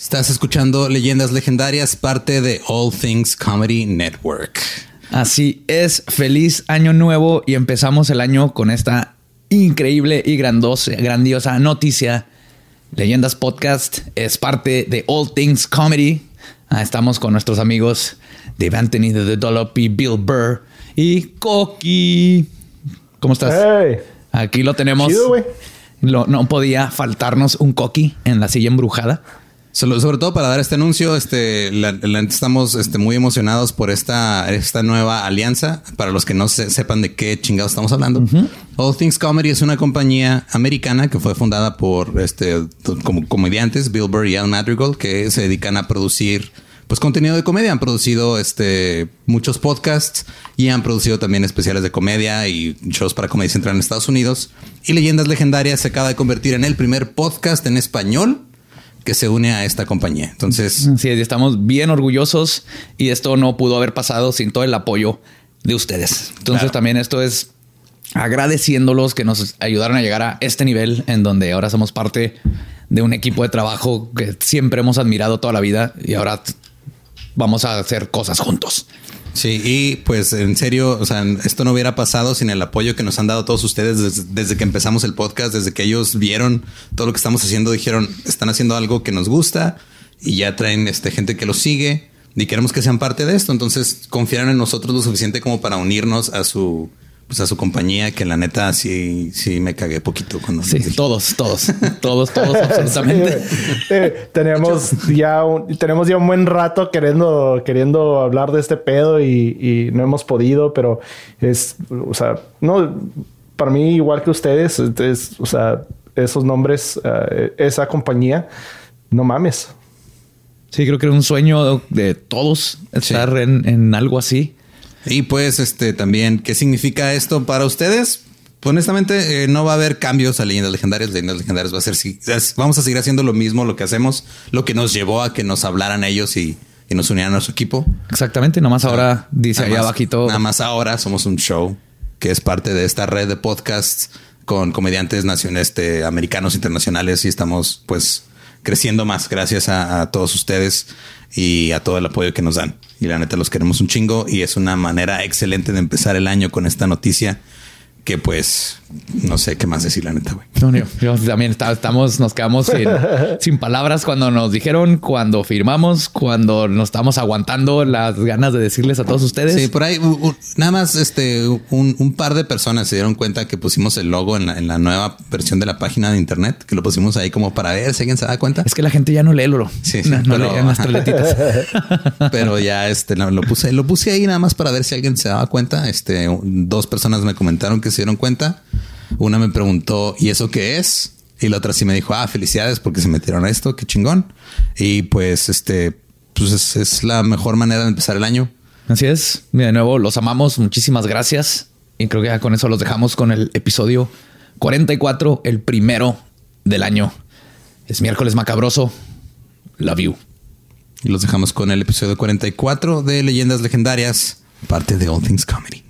Estás escuchando Leyendas Legendarias, parte de All Things Comedy Network. Así es, feliz año nuevo y empezamos el año con esta increíble y grandosa, grandiosa noticia. Leyendas Podcast es parte de All Things Comedy. Ah, estamos con nuestros amigos Dave Anthony de The Dollop y Bill Burr y Coqui. ¿Cómo estás? Hey. Aquí lo tenemos. Chido, no podía faltarnos un Coqui en la silla embrujada. Sobre todo para dar este anuncio, este, la- la- estamos este, muy emocionados por esta, esta nueva alianza. Para los que no se- sepan de qué chingados estamos hablando, All Things Comedy es una compañía americana que fue fundada por este, como comediantes Bill Burr y Al Madrigal que se dedican a producir pues contenido de comedia. Han producido este, muchos podcasts y han producido también especiales de comedia y shows para comedia central en Estados Unidos. Y Leyendas Legendarias se acaba de convertir en el primer podcast en español que se une a esta compañía. Entonces, Sí, estamos bien orgullosos y esto no pudo haber pasado sin todo el apoyo de ustedes. Entonces Claro. también esto es agradeciéndolos que nos ayudaron a llegar a este nivel en donde ahora somos parte de un equipo de trabajo que siempre hemos admirado toda la vida y ahora vamos a hacer cosas juntos. Sí, y pues en serio, o sea, esto no hubiera pasado sin el apoyo que nos han dado todos ustedes desde, que empezamos el podcast, desde que ellos vieron todo lo que estamos haciendo, dijeron, están haciendo algo que nos gusta y ya traen este, gente que los sigue y queremos que sean parte de esto. Entonces confiaron en nosotros lo suficiente como para unirnos a su, pues a su compañía, que la neta sí, sí me cagué poquito cuando Sí, todos, todos, todos, todos, absolutamente. Eh, tenemos ya un, tenemos ya un buen rato queriendo queriendo hablar de este pedo y, y no hemos podido, pero es, o sea, no para mí igual que ustedes, es, o sea, esos nombres, eh, esa compañía, no mames. Sí, creo que era un sueño de todos estar en, en algo así. Y pues, este también, ¿qué significa esto para ustedes? Pues, honestamente, eh, no va a haber cambios a leyendas legendarias. Leyendas legendarias va a ser, vamos a seguir haciendo lo mismo, lo que hacemos, lo que nos llevó a que nos hablaran ellos y, y nos unieran a su equipo. Exactamente, nomás ahora dice más- abajito. Nada más ahora somos un show que es parte de esta red de podcasts con comediantes nacionales, este, americanos, internacionales y estamos pues creciendo más gracias a, todos ustedes y a todo el apoyo que nos dan. Y la neta los queremos un chingo y es una manera excelente de empezar el año con esta noticia que pues no sé qué más decir la neta, güey. No, yo, yo también está- estamos, nos quedamos sin, sin palabras cuando nos dijeron, cuando firmamos, cuando nos estamos aguantando las ganas de decirles a todos ustedes. Sí, por ahí nada más este un, un par de personas se dieron cuenta que pusimos el logo en la, en la nueva versión de la página de internet, que lo pusimos ahí como para ver si alguien se da cuenta. Es que la gente ya no lee Lolo. Sí, sí, no, no pero- leen las tres letritas. Pero ya este lo, lo puse, lo puse ahí nada más para ver si alguien se daba cuenta. Este, dos personas me comentaron que se dieron cuenta. Una me preguntó, ¿y eso qué es? Y la otra sí me dijo, ah, felicidades porque se metieron a esto, qué chingón. Y pues, este, pues es, es la mejor manera de empezar el año. Así es. Mira, de nuevo, los amamos. Muchísimas gracias. Y creo que ya con eso los dejamos con el episodio 44, el primero del año. Es miércoles macabroso. Love you. Y los dejamos con el episodio 44 de Leyendas Legendarias, parte de All Things Comedy.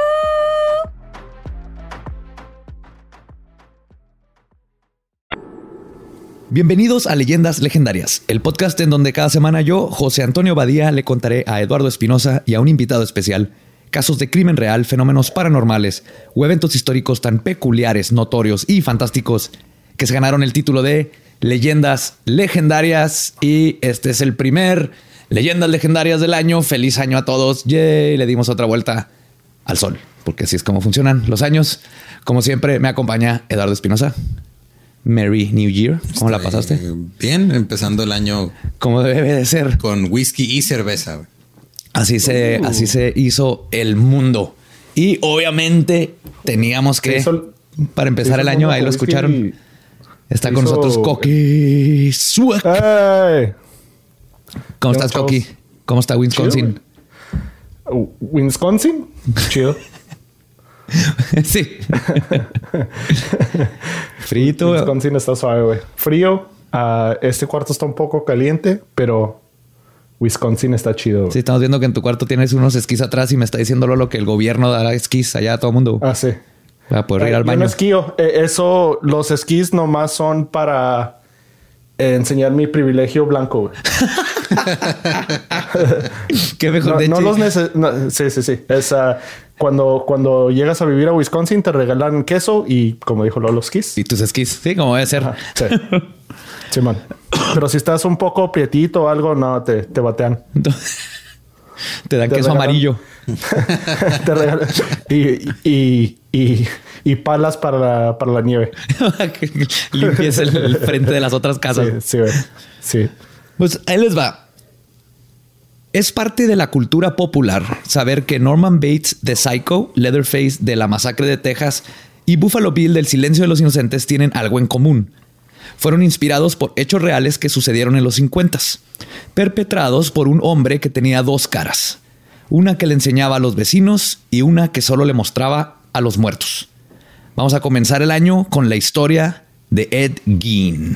Bienvenidos a Leyendas Legendarias, el podcast en donde cada semana yo, José Antonio Badía, le contaré a Eduardo Espinosa y a un invitado especial casos de crimen real, fenómenos paranormales o eventos históricos tan peculiares, notorios y fantásticos que se ganaron el título de Leyendas Legendarias. Y este es el primer Leyendas Legendarias del año. Feliz año a todos. Yay, le dimos otra vuelta al sol, porque así es como funcionan los años. Como siempre, me acompaña Eduardo Espinosa. Merry New Year. ¿Cómo la pasaste? Bien, empezando el año Como debe de ser. con whisky y cerveza. güey. Así se, Uh. así se hizo el mundo. Y obviamente teníamos que, hizo para empezar el año, ahí lo escucharon. Está con nosotros Coqui Suak. ¿Cómo ¿qué estás? Coqui? ¿Cómo está Wisconsin? Uh, Wisconsin. Chido. sí. Frito. Wisconsin está suave, güey. Frío. Ah, este cuarto está un poco caliente, pero Wisconsin está chido. Sí, estamos viendo que en tu cuarto tienes unos esquís atrás y me está diciendo Lolo que el gobierno dará esquís allá a todo el mundo. Ah, sí. Para poder ir al yo baño. no esquío. Eh, eso, los esquís nomás son para eh, enseñar mi privilegio blanco. güey. Qué mejor No, de no los no, sí, sí, sí. Es ah, cuando, cuando llegas a vivir a Wisconsin te regalan queso y, como dijo Lolo, esquís. Y tus esquís. Sí, como debe ser. Ajá, sí. Sí, man. Pero si estás un poco prietito o algo, no, te, te batean. Te dan Te queso regalan- amarillo. te regalan y, y, y, y palas para la, para la nieve. Limpies el, el frente de las otras casas. Sí. Sí. Pues ahí les va. Es parte de la cultura popular saber que Norman Bates de Psycho, Leatherface de La Masacre de Texas y Buffalo Bill del Silencio de los Inocentes tienen algo en común. Fueron inspirados por hechos reales que sucedieron en los 50, perpetrados por un hombre que tenía dos caras, una que le enseñaba a los vecinos y una que solo le mostraba a los muertos. Vamos a comenzar el año con la historia de Ed Gein.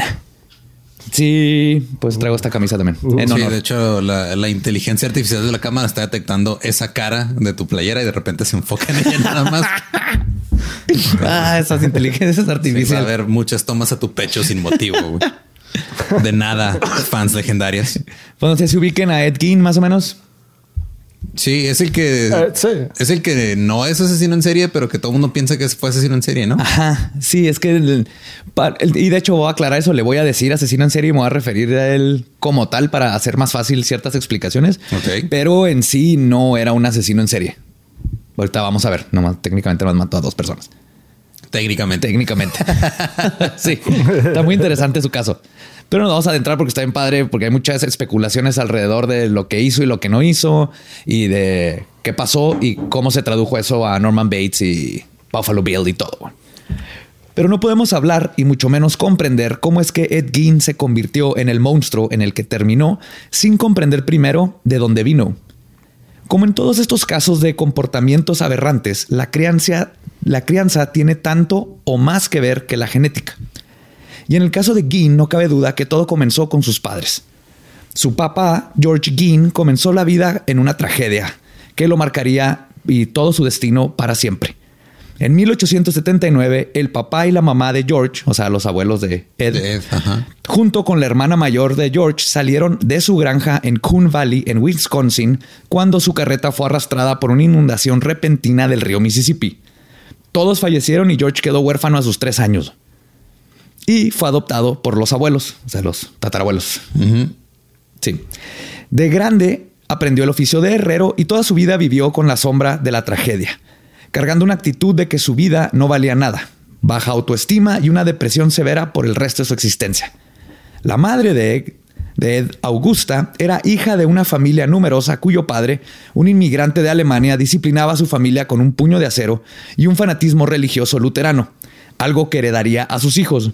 Sí, pues traigo esta camisa también. en Sí, de hecho, la, la inteligencia artificial de la cámara está detectando esa cara de tu playera y de repente se enfoca en ella nada más. Ah, esas inteligencias Sí, va a artificiales. haber muchas tomas a tu pecho sin motivo. güey. De nada, fans legendarias. No sé si ubiquen a Ed Gein más o menos. Sí, es el que Eh, sí. es el que no es asesino en serie, pero que todo el mundo piensa que fue asesino en serie, ¿no? Ajá, sí, es que el- pa- el- y de hecho voy a aclarar eso, le voy a decir asesino en serie y me voy a referir a él como tal para hacer más fácil ciertas explicaciones. Ok. Pero en sí no era un asesino en serie. Ahorita vamos a ver, nomás técnicamente nos mató a dos personas. Técnicamente. Técnicamente. sí, está muy interesante su caso. Pero nos vamos a adentrar porque está bien padre, porque hay muchas especulaciones alrededor de lo que hizo y lo que no hizo, y de qué pasó y cómo se tradujo eso a Norman Bates y Buffalo Bill y todo. Pero no podemos hablar y mucho menos comprender cómo es que Ed Gein se convirtió en el monstruo en el que terminó sin comprender primero de dónde vino. Como en todos estos casos de comportamientos aberrantes, la crianza, la crianza tiene tanto o más que ver que la genética. Y en el caso de Gein no cabe duda que todo comenzó con sus padres. Su papá, George Gein, comenzó la vida en una tragedia que lo marcaría y todo su destino para siempre. En 1879, el papá y la mamá de George, o sea, los abuelos de Ed, De Ed, junto con la hermana mayor de George, salieron de su granja en Coon Valley, en Wisconsin, cuando su carreta fue arrastrada por una inundación repentina del río Mississippi. Todos fallecieron y George quedó huérfano a sus tres años. Y fue adoptado por los abuelos, o sea, los tatarabuelos. Sí. De grande aprendió el oficio de herrero y toda su vida vivió con la sombra de la tragedia, cargando una actitud de que su vida no valía nada, baja autoestima y una depresión severa por el resto de su existencia. La madre de Ed, de Ed, Augusta, era hija de una familia numerosa cuyo padre, un inmigrante de Alemania, disciplinaba a su familia con un puño de acero y un fanatismo religioso luterano, algo que heredaría a sus hijos.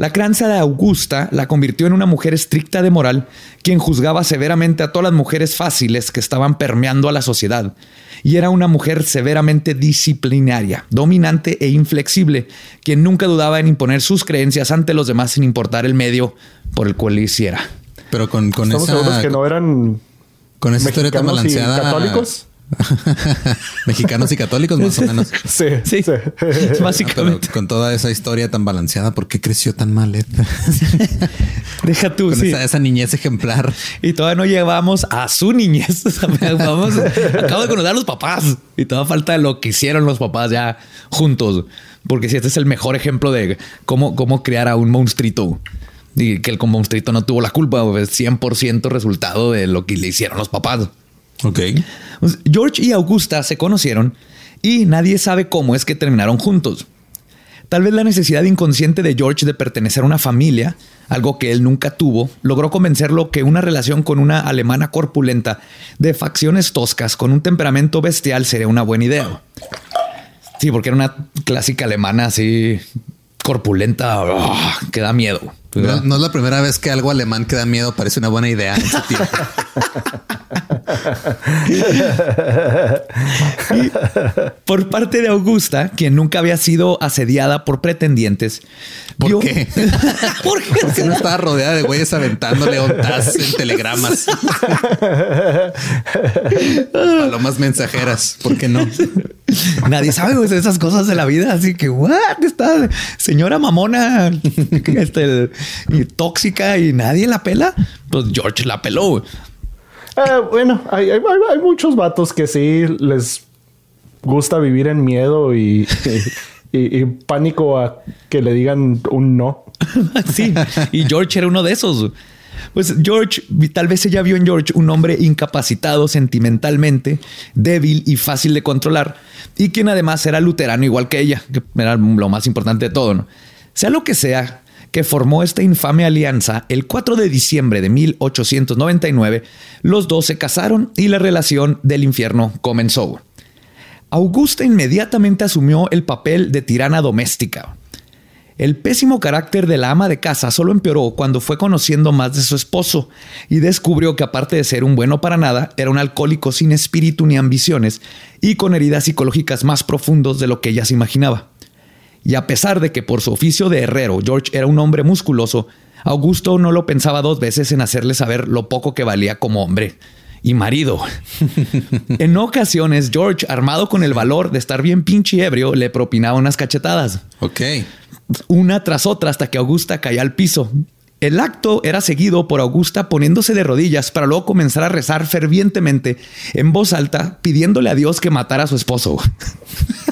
La crianza de Augusta la convirtió en una mujer estricta de moral, quien juzgaba severamente a todas las mujeres fáciles que estaban permeando a la sociedad. Y era una mujer severamente disciplinaria, dominante e inflexible, quien nunca dudaba en imponer sus creencias ante los demás sin importar el medio por el cual lo hiciera. Pero con, con Estamos esa seguros que no eran con esa historia tan balanceada. católicos. Mexicanos y católicos, más o menos. Sí, Sí, sí. Pero básicamente. con toda esa historia tan balanceada, ¿por qué creció tan mal Ed? Deja tú, con sí. esa, esa niñez ejemplar. Y todavía no llevamos a su niñez. Vamos, acabo de conocer a los papás y toda falta de lo que hicieron los papás ya juntos. Porque si este es el mejor ejemplo de cómo, cómo criar a un monstruito y que el monstruito no tuvo la culpa, es 100% resultado de lo que le hicieron los papás. Ok. George y Augusta se conocieron y nadie sabe cómo es que terminaron juntos. Tal vez la necesidad inconsciente de George de pertenecer a una familia, algo que él nunca tuvo, logró convencerlo que una relación con una alemana corpulenta de facciones toscas con un temperamento bestial sería una buena idea. Sí, porque era una clásica alemana así corpulenta ah, que da miedo. No, no es la primera vez que algo alemán que da miedo parece una buena idea en su tiempo. Por parte de Augusta, quien nunca había sido asediada por pretendientes. ¿Por qué? ¿Por qué? Porque no estaba rodeada de güeyes aventándole ondas en telegramas. Palomas mensajeras. ¿Por qué no? Nadie sabe esas cosas de la vida. Así que, what? Esta señora mamona, este, y tóxica y nadie la pela. Pues George la peló. güey. Ah, bueno, hay, hay- hay muchos vatos que sí les gusta vivir en miedo y, y- pánico a que le digan un no. Sí, y George era uno de esos. Pues George, tal vez ella vio en George un hombre incapacitado sentimentalmente, débil y fácil de controlar, y quien además era luterano igual que ella, que era lo más importante de todo, ¿no? Sea lo que sea que formó esta infame alianza, el 4 de diciembre de 1899, los dos se casaron y la relación del infierno comenzó. Augusta inmediatamente asumió el papel de tirana doméstica. El pésimo carácter de la ama de casa solo empeoró cuando fue conociendo más de su esposo y descubrió que aparte de ser un bueno para nada, era un alcohólico sin espíritu ni ambiciones y con heridas psicológicas más profundos de lo que ella se imaginaba. Y a pesar de que por su oficio de herrero George era un hombre musculoso, Augusto no lo pensaba dos veces en hacerle saber lo poco que valía como hombre y marido. en ocasiones, George, armado con el valor de estar bien pinche ebrio, le propinaba unas cachetadas Ok. una tras otra hasta que Augusta caía al piso. El acto era seguido por Augusta poniéndose de rodillas para luego comenzar a rezar fervientemente en voz alta, pidiéndole a Dios que matara a su esposo.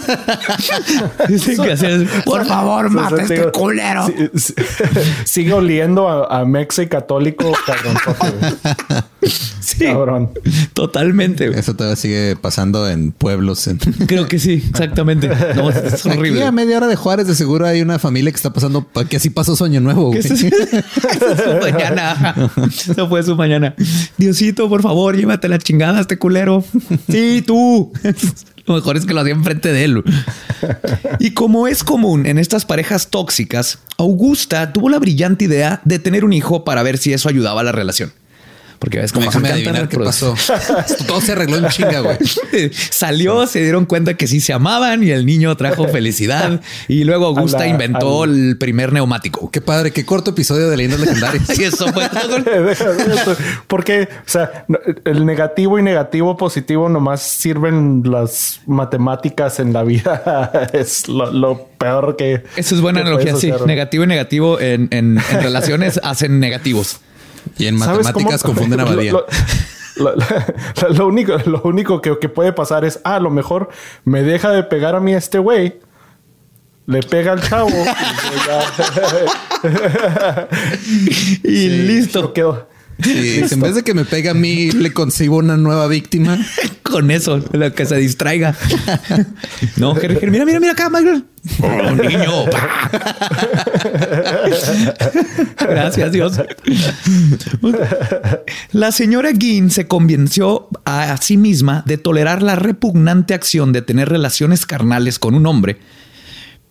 Dicen que hacía, por favor, mata a este culero. sí- sí- Sigue oliendo a, a Mexe católico güey. Sí, Cabrón. totalmente. Eso todavía sigue pasando en pueblos. En... Creo que sí, exactamente. No, es Aquí horrible. a media hora de Juárez de seguro hay una familia que está pasando que así pasó su año nuevo. Güey. Eso es, eso es su mañana. Eso fue su mañana. Diosito, por favor, llévate la chingada a este culero. Sí, tú. Lo mejor es que lo hacía enfrente de él. Y como es común en estas parejas tóxicas, Augusta tuvo la brillante idea de tener un hijo para ver si eso ayudaba a la relación. Porque ves como Déjame adivinar qué pasó. Todo se arregló en chinga, güey. Salió, se dieron cuenta que sí se amaban y el niño trajo felicidad. Y luego Augusta la- inventó al- el primer neumático. Qué padre, qué corto episodio de leyendas legendarias. Y eso fue todo. Porque, o sea, no- el negativo y negativo positivo nomás sirven las matemáticas en la vida. es lo, lo peor que. Eso es buena analogía, sí. Negativo y negativo en, en- en relaciones hacen negativos. Y en ¿Sabes matemáticas confunden a Badía. Lo, lo- lo- lo único, lo único que, que puede pasar es, ah, a lo mejor me deja de pegar a mí este güey. Le pega al chavo. y ya- Y listo. yo quedo- Sí, en vez de que me pegue a mí, le consigo una nueva víctima. Con eso, lo que se distraiga. No, Jerry, Jerry, mira, mira, mira acá, Michael. Oh, niño. Gracias, Dios. La señora Ginn se convenció a sí misma de tolerar la repugnante acción de tener relaciones carnales con un hombre,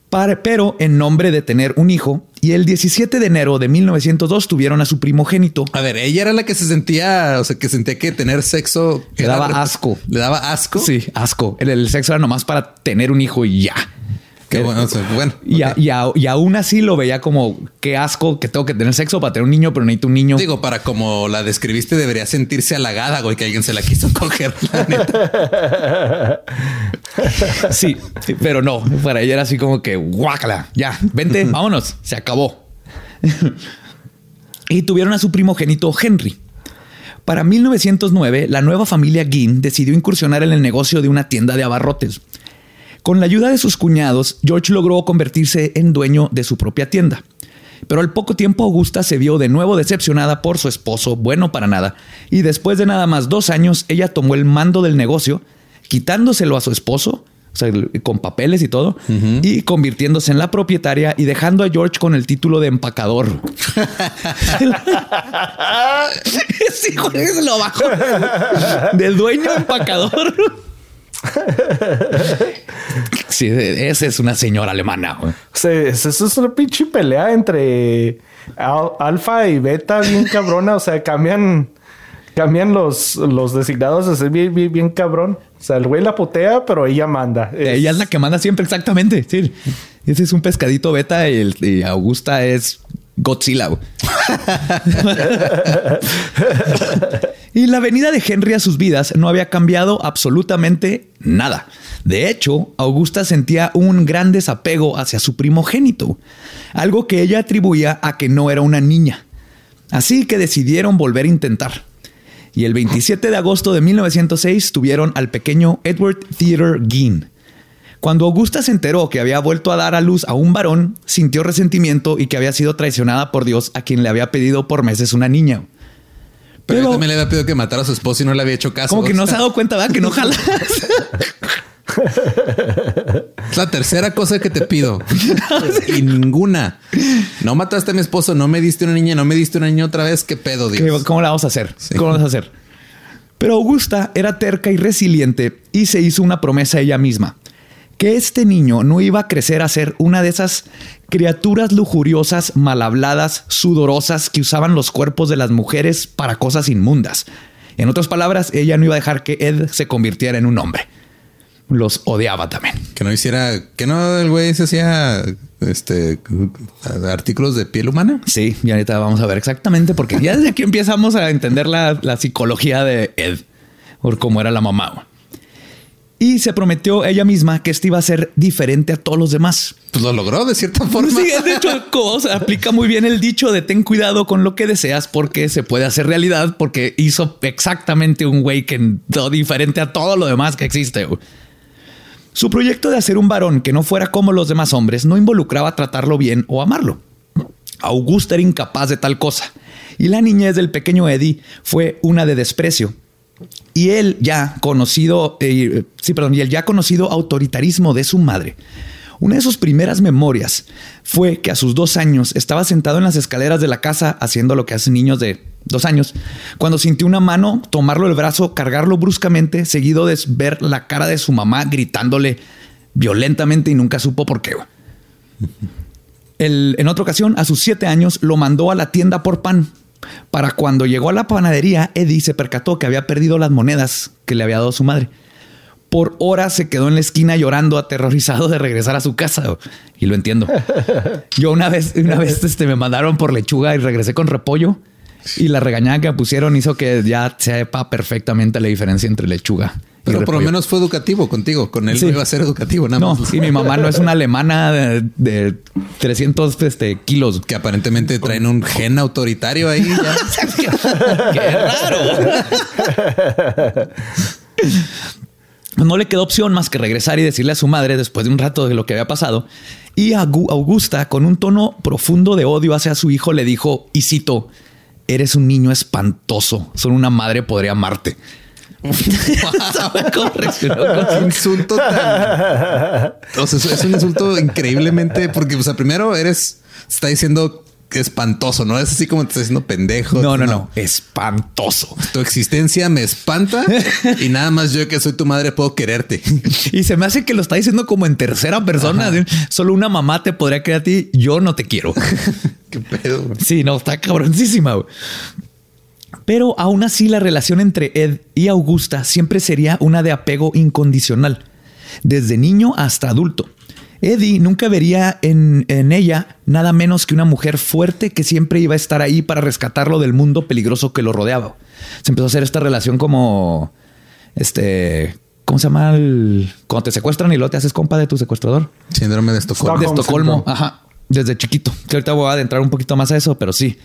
para- pero en nombre de tener un hijo. Y el 17 de enero de 1902 tuvieron a su primogénito, A ver, ella era la que se sentía, o sea, que sentía que tener sexo Le daba asco. Le daba asco. Sí, asco. El, el sexo era nomás para tener un hijo y ya. Qué bueno. o sea, bueno. Y, a- ok. y a- y aún así lo veía como qué asco que tengo que tener sexo para tener un niño, pero necesito un niño. Digo, para como la describiste, debería sentirse halagada, güey, que alguien se la quiso coger. La neta. Sí, sí, pero no. Para ella era así como que guácala. Ya, vente, vámonos. Se acabó. y tuvieron a su primogénito Henry. Para 1909, la nueva familia Ginn decidió incursionar en el negocio de una tienda de abarrotes. Con la ayuda de sus cuñados, George logró convertirse en dueño de su propia tienda. Pero al poco tiempo Augusta se vio de nuevo decepcionada por su esposo, bueno para nada, y después de nada más dos años ella tomó el mando del negocio, quitándoselo a su esposo, o sea, con papeles y todo, y convirtiéndose en la propietaria y dejando a George con el título de empacador. sí, lo bajó del dueño empacador. Sí, esa es una señora alemana. sea, eso es una pinche pelea entre al- alfa y beta bien cabrona. O sea, cambian, cambian los, los designados así bien, bien, bien cabrón. O sea, el güey la putea, pero ella manda. Es- Ella es la que manda siempre, exactamente. Sí. Ese es un pescadito beta y, y Augusta es Godzilla. y la venida de Henry a sus vidas no había cambiado absolutamente nada. De hecho, Augusta sentía un gran desapego hacia su primogénito, algo que ella atribuía a que no era una niña. Así que decidieron volver a intentar. Y el 27 de agosto de 1906 tuvieron al pequeño Edward Theodore Gein. Cuando Augusta se enteró que había vuelto a dar a luz a un varón, sintió resentimiento y que había sido traicionada por Dios a quien le había pedido por meses una niña. Pero, yo también le había pedido que matara a su esposo y no le había hecho caso. Como que no se ha dado cuenta, ¿verdad? Que no jala. Es la tercera cosa que te pido. y ninguna. No mataste a mi esposo, no me diste una niña, no me diste una niña otra vez. ¿Qué pedo, ¿Qué- Dios? ¿Cómo la vamos a hacer? Sí. ¿Cómo la vamos a hacer? Pero Augusta era terca y resiliente y se hizo una promesa a ella misma. Que este niño no iba a crecer a ser una de esas criaturas lujuriosas, mal habladas, sudorosas que usaban los cuerpos de las mujeres para cosas inmundas. En otras palabras, ella no iba a dejar que Ed se convirtiera en un hombre. Los odiaba también. Que no hiciera, que no el güey se hacía este artículos de piel humana. Sí, y ahorita vamos a ver exactamente, porque ya desde aquí empezamos a entender la, la psicología de Ed, por cómo era la mamá. Y se prometió ella misma que este iba a ser diferente a todos los demás. Pues lo logró de cierta forma. Sí, de hecho, o sea, aplica muy bien el dicho de ten cuidado con lo que deseas porque se puede hacer realidad porque hizo exactamente un güey que diferente a todo lo demás que existe. Su proyecto de hacer un varón que no fuera como los demás hombres no involucraba tratarlo bien o amarlo. Augusta era incapaz de tal cosa y la niñez del pequeño Eddie fue una de desprecio. Y él ya conocido, eh, sí, perdón, y el ya conocido autoritarismo de su madre. Una de sus primeras memorias fue que a sus dos años estaba sentado en las escaleras de la casa haciendo lo que hacen niños de dos años, cuando sintió una mano tomarlo el brazo, cargarlo bruscamente, seguido de ver la cara de su mamá gritándole violentamente y nunca supo por qué. El- en otra ocasión, a sus siete años, lo mandó a la tienda por pan. Para cuando llegó a la panadería, Eddie se percató que había perdido las monedas que le había dado su madre. Por horas se quedó en la esquina llorando, aterrorizado de regresar a su casa. Y lo entiendo. Yo una vez, una vez este, me mandaron por lechuga y regresé con repollo. Y la regañada que me pusieron hizo que ya sepa perfectamente la diferencia entre lechuga. Pero por lo menos fue educativo contigo. Con él Sí. no iba a ser educativo, nada No, más. sí, mi mamá no es una alemana de, de 300 este, kilos. Que aparentemente traen un gen autoritario ahí. ya. ¡Qué raro! No le quedó opción más que regresar y decirle a su madre después de un rato de lo que había pasado. Y Augusta, con un tono profundo de odio hacia su hijo, le dijo, y cito, eres un niño espantoso. Solo una madre podría amarte. ¿Sabe cómo reaccionó con Qué insulto tan. O sea, es- un insulto increíblemente. Porque, o sea, primero eres. Está diciendo espantoso, ¿no? Es así como te está diciendo pendejo. No, no, no. Espantoso. Tu existencia me espanta y nada más yo que soy tu madre puedo quererte. Y se me hace que lo está diciendo como en tercera persona. Solo una mamá te podría querer a ti. Yo no te quiero. Qué pedo. Sí, no, está cabroncísima. Pero aún así la relación entre Ed y Augusta siempre sería una de apego incondicional, desde niño hasta adulto. Eddie nunca vería en, en ella nada menos que una mujer fuerte que siempre iba a estar ahí para rescatarlo del mundo peligroso que lo rodeaba. Se empezó a hacer esta relación como, este, ¿cómo se llama? el- cuando te secuestran y luego te haces compa de tu secuestrador Síndrome de Estocolmo. de Estocolmo. Ajá. Desde chiquito. Que ahorita voy a adentrar un poquito más a eso, pero sí.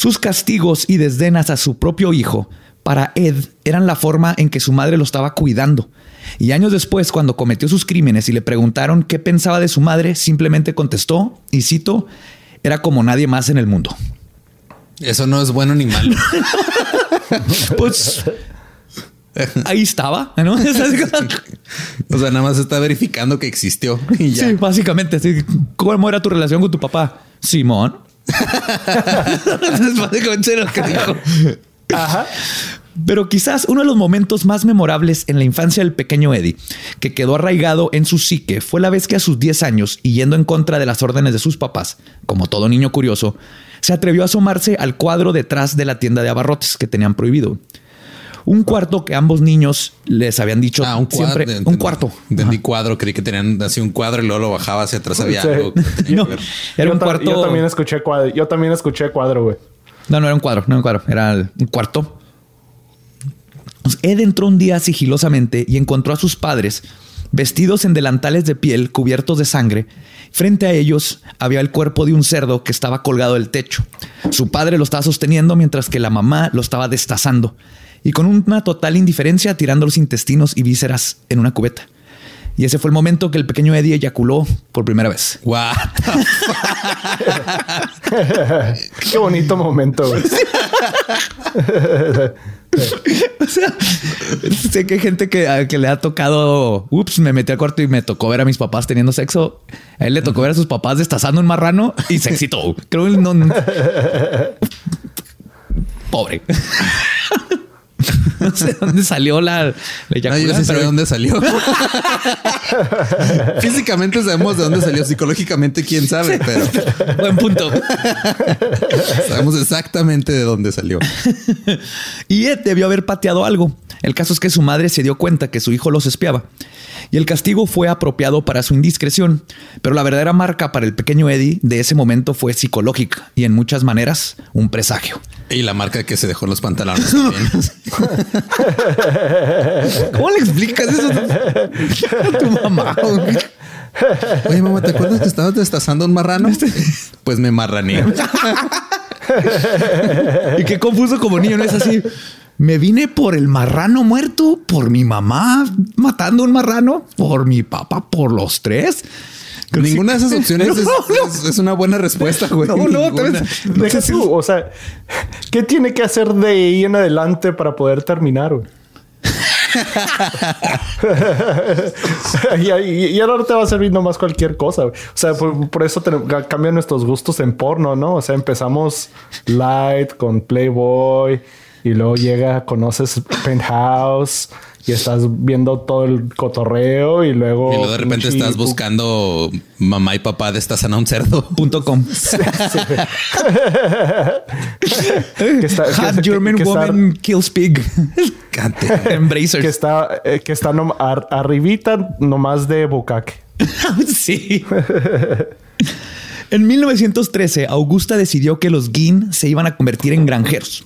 Sus castigos y desdenas a su propio hijo para Ed eran la forma en que su madre lo estaba cuidando. Y años después, cuando cometió sus crímenes y le preguntaron qué pensaba de su madre, simplemente contestó, y cito, era como nadie más en el mundo. Eso no es bueno ni malo. Pues ahí estaba, ¿no? o sea, nada más está verificando que existió y ya. Sí, básicamente. ¿Cómo era tu relación con tu papá? Simón. Es básicamente lo que dijo. Ajá. Pero quizás uno de los momentos más memorables en la infancia del pequeño Eddie, que quedó arraigado en su psique, fue la vez que a sus 10 años, y yendo en contra de las órdenes de sus papás, como todo niño curioso, se atrevió a asomarse al cuadro detrás de la tienda de abarrotes que tenían prohibido. Un cuarto que ambos niños les habían dicho Ah, un cuadro. siempre. Un cuarto. Entendí cuadro. Creí que tenían así un cuadro y luego lo bajaba hacia atrás. Había Sí. algo. que No, que ver. era yo un cuarto. Yo también escuché cuadro. Yo también escuché cuadro, güey. No, no era un cuadro, no era un cuadro, era un cuarto. Ed entró un día sigilosamente y encontró a sus padres vestidos en delantales de piel cubiertos de sangre. Frente a ellos había el cuerpo de un cerdo que estaba colgado del techo. Su padre lo estaba sosteniendo mientras que la mamá lo estaba destazando y con una total indiferencia tirando los intestinos y vísceras en una cubeta. Y ese fue el momento que el pequeño Eddie eyaculó por primera vez. What? Qué bonito momento, güey. O sea, sé que hay gente que, a- que le ha tocado, ups, me metí al cuarto y me tocó ver a mis papás teniendo sexo. A él le tocó ver a sus papás destazando un marrano y se excitó. Creo que no. no- Pobre. No sé dónde salió la, la No, yo sí sé de dónde salió. Físicamente sabemos de dónde salió. Psicológicamente, quién sabe, pero Buen punto. sabemos exactamente de dónde salió. Y Ed debió haber pateado algo. El caso es que su madre se dio cuenta que su hijo los espiaba. Y el castigo fue apropiado para su indiscreción. Pero la verdadera marca para el pequeño Eddie de ese momento fue psicológica y en muchas maneras un presagio. Y la marca que se dejó en los pantalones. ¿Cómo le explicas eso a tu mamá? Oye, mamá, ¿te acuerdas que estabas destazando un marrano? Pues me marrané. Y qué confuso como niño, ¿no es así? Me vine por el marrano muerto, por mi mamá matando un marrano, por mi papá, por los tres. Ninguna de esas opciones No, es, no. es- es una buena respuesta, güey. No, no, Ninguna. tal vez- No Deja tú, o sea, ¿qué tiene que hacer de ahí en adelante para poder terminar, güey? y, y- y ahora te va a servir nomás cualquier cosa. güey. O sea, por, por eso te- cambian nuestros gustos en porno, ¿no? O sea, empezamos light con Playboy y luego llega, conoces Penthouse y estás viendo todo el cotorreo y luego... Y luego de repente estás buscando mamá y papá destazando a un cerdo. Punto com. que está- que- Hot German que woman kills pig. Cante. Embracers. que está, eh, que está nom- ar- arribita nomás de bucaque. sí. En 1913, Augusta decidió que los Guin se iban a convertir en granjeros.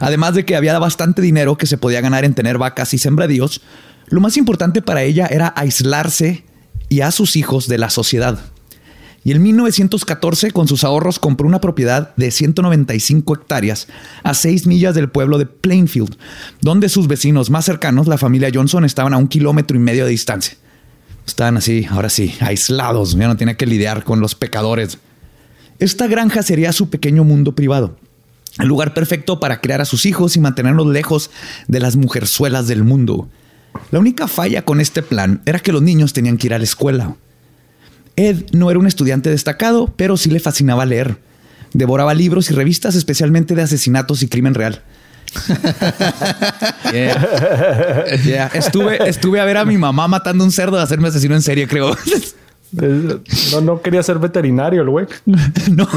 Además de que había bastante dinero que se podía ganar en tener vacas y sembradíos, lo más importante para ella era aislarse y a sus hijos de la sociedad. Y en 1914, con sus ahorros, compró una propiedad de 195 hectáreas a 6 millas del pueblo de Plainfield, donde sus vecinos más cercanos, la familia Johnson, estaban a un kilómetro y medio de distancia. Estaban así, ahora sí, aislados. Ya no tenía que lidiar con los pecadores. Esta granja sería su pequeño mundo privado. El lugar perfecto para criar a sus hijos y mantenerlos lejos de las mujerzuelas del mundo. La única falla con este plan era que los niños tenían que ir a la escuela. Ed no era un estudiante destacado, pero sí le fascinaba leer. Devoraba libros y revistas, especialmente de asesinatos y crimen real. Yeah. Yeah. Estuve, estuve a ver a mi mamá matando un cerdo de hacerme asesino en serie, creo. No, no quería ser veterinario el güey. No.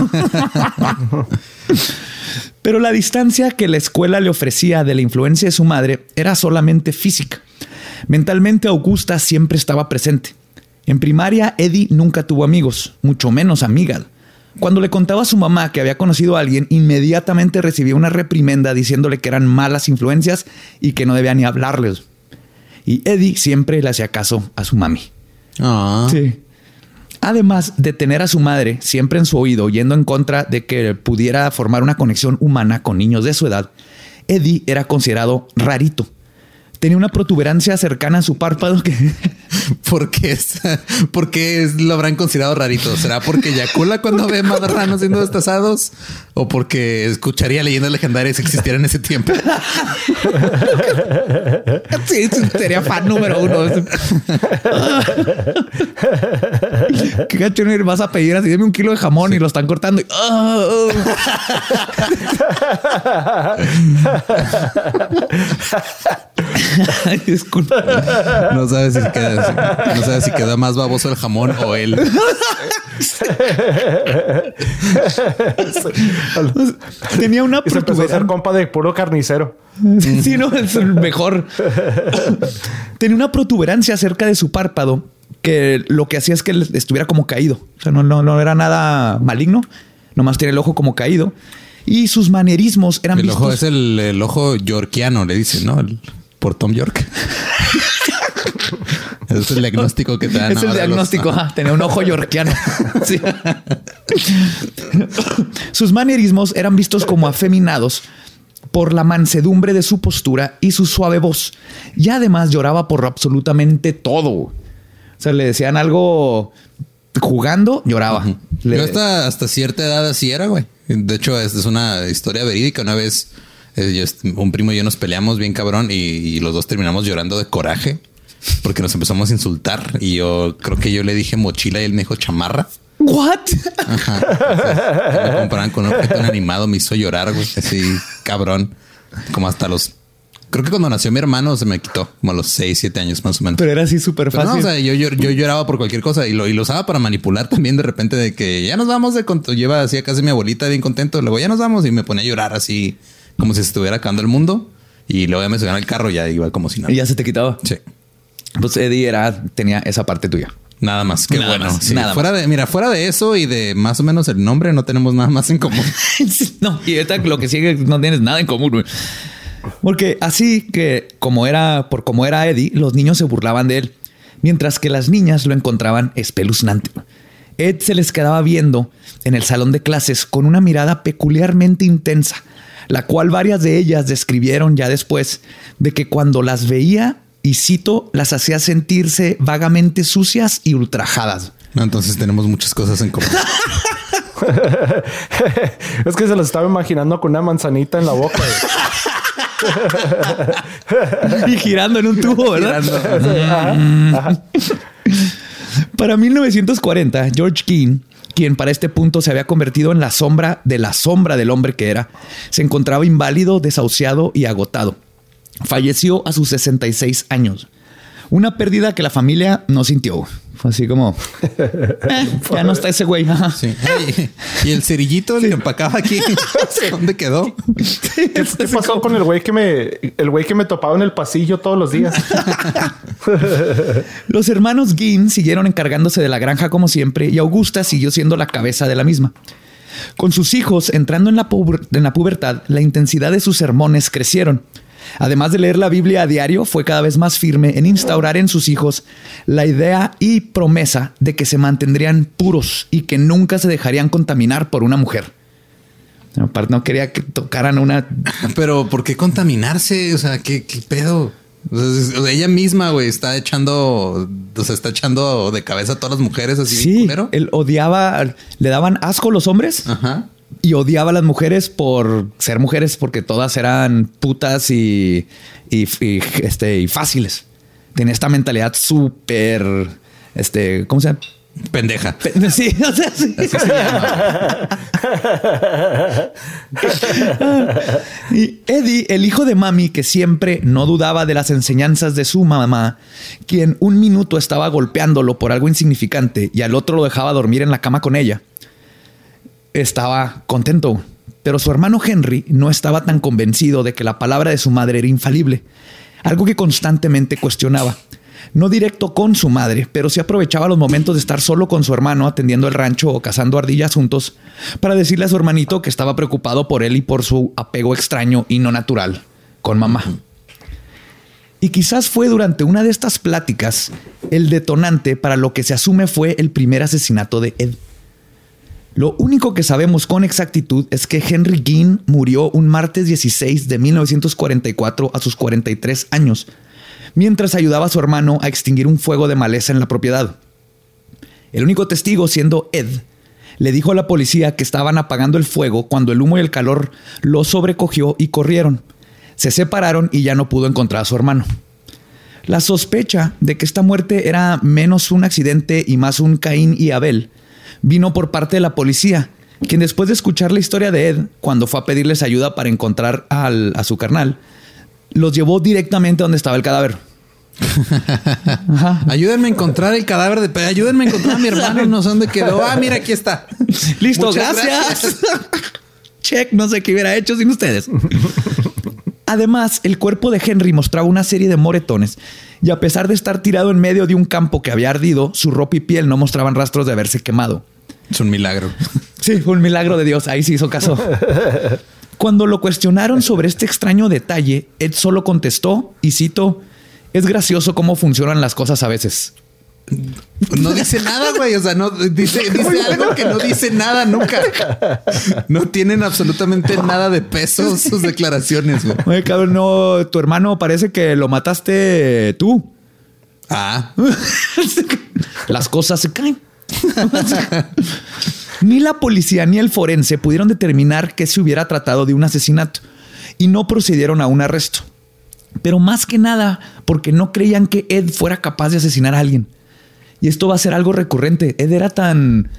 Pero la distancia que la escuela le ofrecía de la influencia de su madre era solamente física. Mentalmente Augusta siempre estaba presente. En primaria, Eddie nunca tuvo amigos, mucho menos amigas. Cuando le contaba a su mamá que había conocido a alguien, inmediatamente recibía una reprimenda diciéndole que eran malas influencias y que no debía ni hablarles. Y Eddie siempre le hacía caso a su mami. Ah. Sí. Además de tener a su madre siempre en su oído, yendo en contra de que pudiera formar una conexión humana con niños de su edad, Eddie era considerado rarito. Tenía una protuberancia cercana a su párpado que ¿Por qué, es, ¿Por qué es- lo habrán considerado rarito? ¿Será porque eyacula cuando ve marranos siendo destazados? ¿O porque escucharía leyendas legendarias si existieran en ese tiempo? Sí, sería fan número uno. Qué gacho, ¿no? vas a pedir así, deme un kilo de jamón y lo están cortando. y-. Ay, Disculpa. No sabes si queda, no sabes si queda más baboso el jamón o él. Tenía una Y se empezó a compa de puro carnicero. Sí, no, es el mejor. Tenía una protuberancia cerca de su párpado que lo que hacía es que estuviera como caído. O sea, no, no, no era nada maligno. Nomás tiene el ojo como caído. Y sus manerismos eran El ojo es el, el ojo yorkiano, le dicen, ¿no? El- por Tom York. Es el diagnóstico que te dan. Es el los- diagnóstico. tenía un ojo yorkiano. Sí. Sus manerismos eran vistos como afeminados por la mansedumbre de su postura y su suave voz. Y además lloraba por absolutamente todo. O sea, le decían algo jugando, lloraba. Le- Yo hasta, hasta cierta edad así era, güey. De hecho, es, es una historia verídica. Una vez eh, yo un primo y yo nos peleamos bien cabrón y, y los dos terminamos llorando de coraje porque nos empezamos a insultar. Y yo creo que yo le dije mochila y él me dijo chamarra. ¿What? Ajá. Me comparan con un objeto inanimado, me hizo llorar, güey. Así, cabrón. Como hasta los. Creo que cuando nació mi hermano se me quitó, como a los 6, 7 años más o menos. Pero era así súper Pero no, fácil. o sea, yo, yo, yo lloraba por cualquier cosa y lo, y lo usaba para manipular también de repente de que ya nos vamos de conto. Lleva así a casa mi abuelita bien contento. Luego ya nos vamos y me ponía a llorar así como si se estuviera acabando el mundo. Y luego ya me subían al carro y ya iba como si nada. y ya se te quitaba. Sí. Pues Eddie era, tenía esa parte tuya. Nada más. Qué Nada bueno. más, Sí, nada fuera de, mira, fuera de eso y de más o menos el nombre, no tenemos nada más en común. no, y ahorita lo que sigue no tienes nada en común. güey. Porque así que como era por como era Eddie, los niños se burlaban de él, mientras que las niñas lo encontraban espeluznante. Ed se les quedaba viendo en el salón de clases con una mirada peculiarmente intensa, la cual varias de ellas describieron ya después de que cuando las veía y cito, las hacía sentirse vagamente sucias y ultrajadas. No, entonces tenemos muchas cosas en común. es que se lo estaba imaginando con una manzanita en la boca. y girando en un tubo, ¿verdad? Ajá, ajá. Para 1940, George Keane, quien para este punto se había convertido en la sombra de la sombra del hombre que era, se encontraba inválido, desahuciado y agotado. Falleció a sus 66 años. Una pérdida que la familia no sintió. Fue así como, "Eh, ya no está ese güey. Ajá. Sí. Ay, y el cerillito que empacaba aquí, ¿dónde quedó? ¿Qué, qué pasó con el güey que me, el güey que me topaba en el pasillo todos los días? Los hermanos Ginn siguieron encargándose de la granja como siempre y Augusta siguió siendo la cabeza de la misma. Con sus hijos entrando en la, puber- en la pubertad, la intensidad de sus sermones crecieron. Además de leer la Biblia a diario, fue cada vez más firme en instaurar en sus hijos la idea y promesa de que se mantendrían puros y que nunca se dejarían contaminar por una mujer. Aparte, no quería que tocaran una Pero ¿por qué contaminarse? O sea, ¿qué, qué pedo? O sea, ella misma, güey, está echando, o sea, está echando de cabeza a todas las mujeres así. Sí, él odiaba, le daban asco los hombres Ajá. Y odiaba a las mujeres por ser mujeres porque todas eran putas y, y- y, este, y fáciles. Tenía esta mentalidad súper, este, ¿cómo se llama? Pendeja. Pe- Sí, o sea, sí. Así se llama. Y Eddie, el hijo de mami, que siempre no dudaba de las enseñanzas de su mamá, quien un minuto estaba golpeándolo por algo insignificante y al otro lo dejaba dormir en la cama con ella, estaba contento. Pero su hermano Henry no estaba tan convencido de que la palabra de su madre era infalible, algo que constantemente cuestionaba. No directo con su madre, pero sí aprovechaba los momentos de estar solo con su hermano atendiendo el rancho o cazando ardillas juntos para decirle a su hermanito que estaba preocupado por él y por su apego extraño y no natural con mamá. Y quizás fue durante una de estas pláticas el detonante para lo que se asume fue el primer asesinato de Ed. Lo único que sabemos con exactitud es que Henry Gein murió un martes 16 de 1944 a sus 43 años, mientras ayudaba a su hermano a extinguir un fuego de maleza en la propiedad. El único testigo, siendo Ed, le dijo a la policía que estaban apagando el fuego cuando el humo y el calor lo sobrecogió y corrieron. Se separaron y ya no pudo encontrar a su hermano. La sospecha de que esta muerte era menos un accidente y más un Caín y Abel vino por parte de la policía, quien después de escuchar la historia de Ed, cuando fue a pedirles ayuda para encontrar al- a su carnal, los llevó directamente donde estaba el cadáver. Ayúdenme a encontrar el cadáver de... Ayúdenme a encontrar a mi hermano. No sé dónde quedó. Ah, mira, aquí está. Listo, Muchas gracias. Check, no sé qué hubiera hecho sin ustedes. Además, el cuerpo de Henry mostraba una serie de moretones y a pesar de estar tirado en medio de un campo que había ardido, su ropa y piel no mostraban rastros de haberse quemado. Es un milagro. Sí, fue un milagro de Dios. Ahí sí hizo caso. Cuando lo cuestionaron sobre este extraño detalle, Ed solo contestó, y cito, es gracioso cómo funcionan las cosas a veces. No dice nada, güey. O sea, no dice, dice algo que no dice nada nunca. No tienen absolutamente nada de peso sus declaraciones, güey. Oye, cabrón, no, tu hermano parece que lo mataste tú. Ah, Las cosas se caen. ni la policía ni el forense pudieron determinar que se hubiera tratado de un asesinato y no procedieron a un arresto. Pero más que nada porque no creían que Ed fuera capaz de asesinar a alguien. Y esto va a ser algo recurrente. Ed era tan,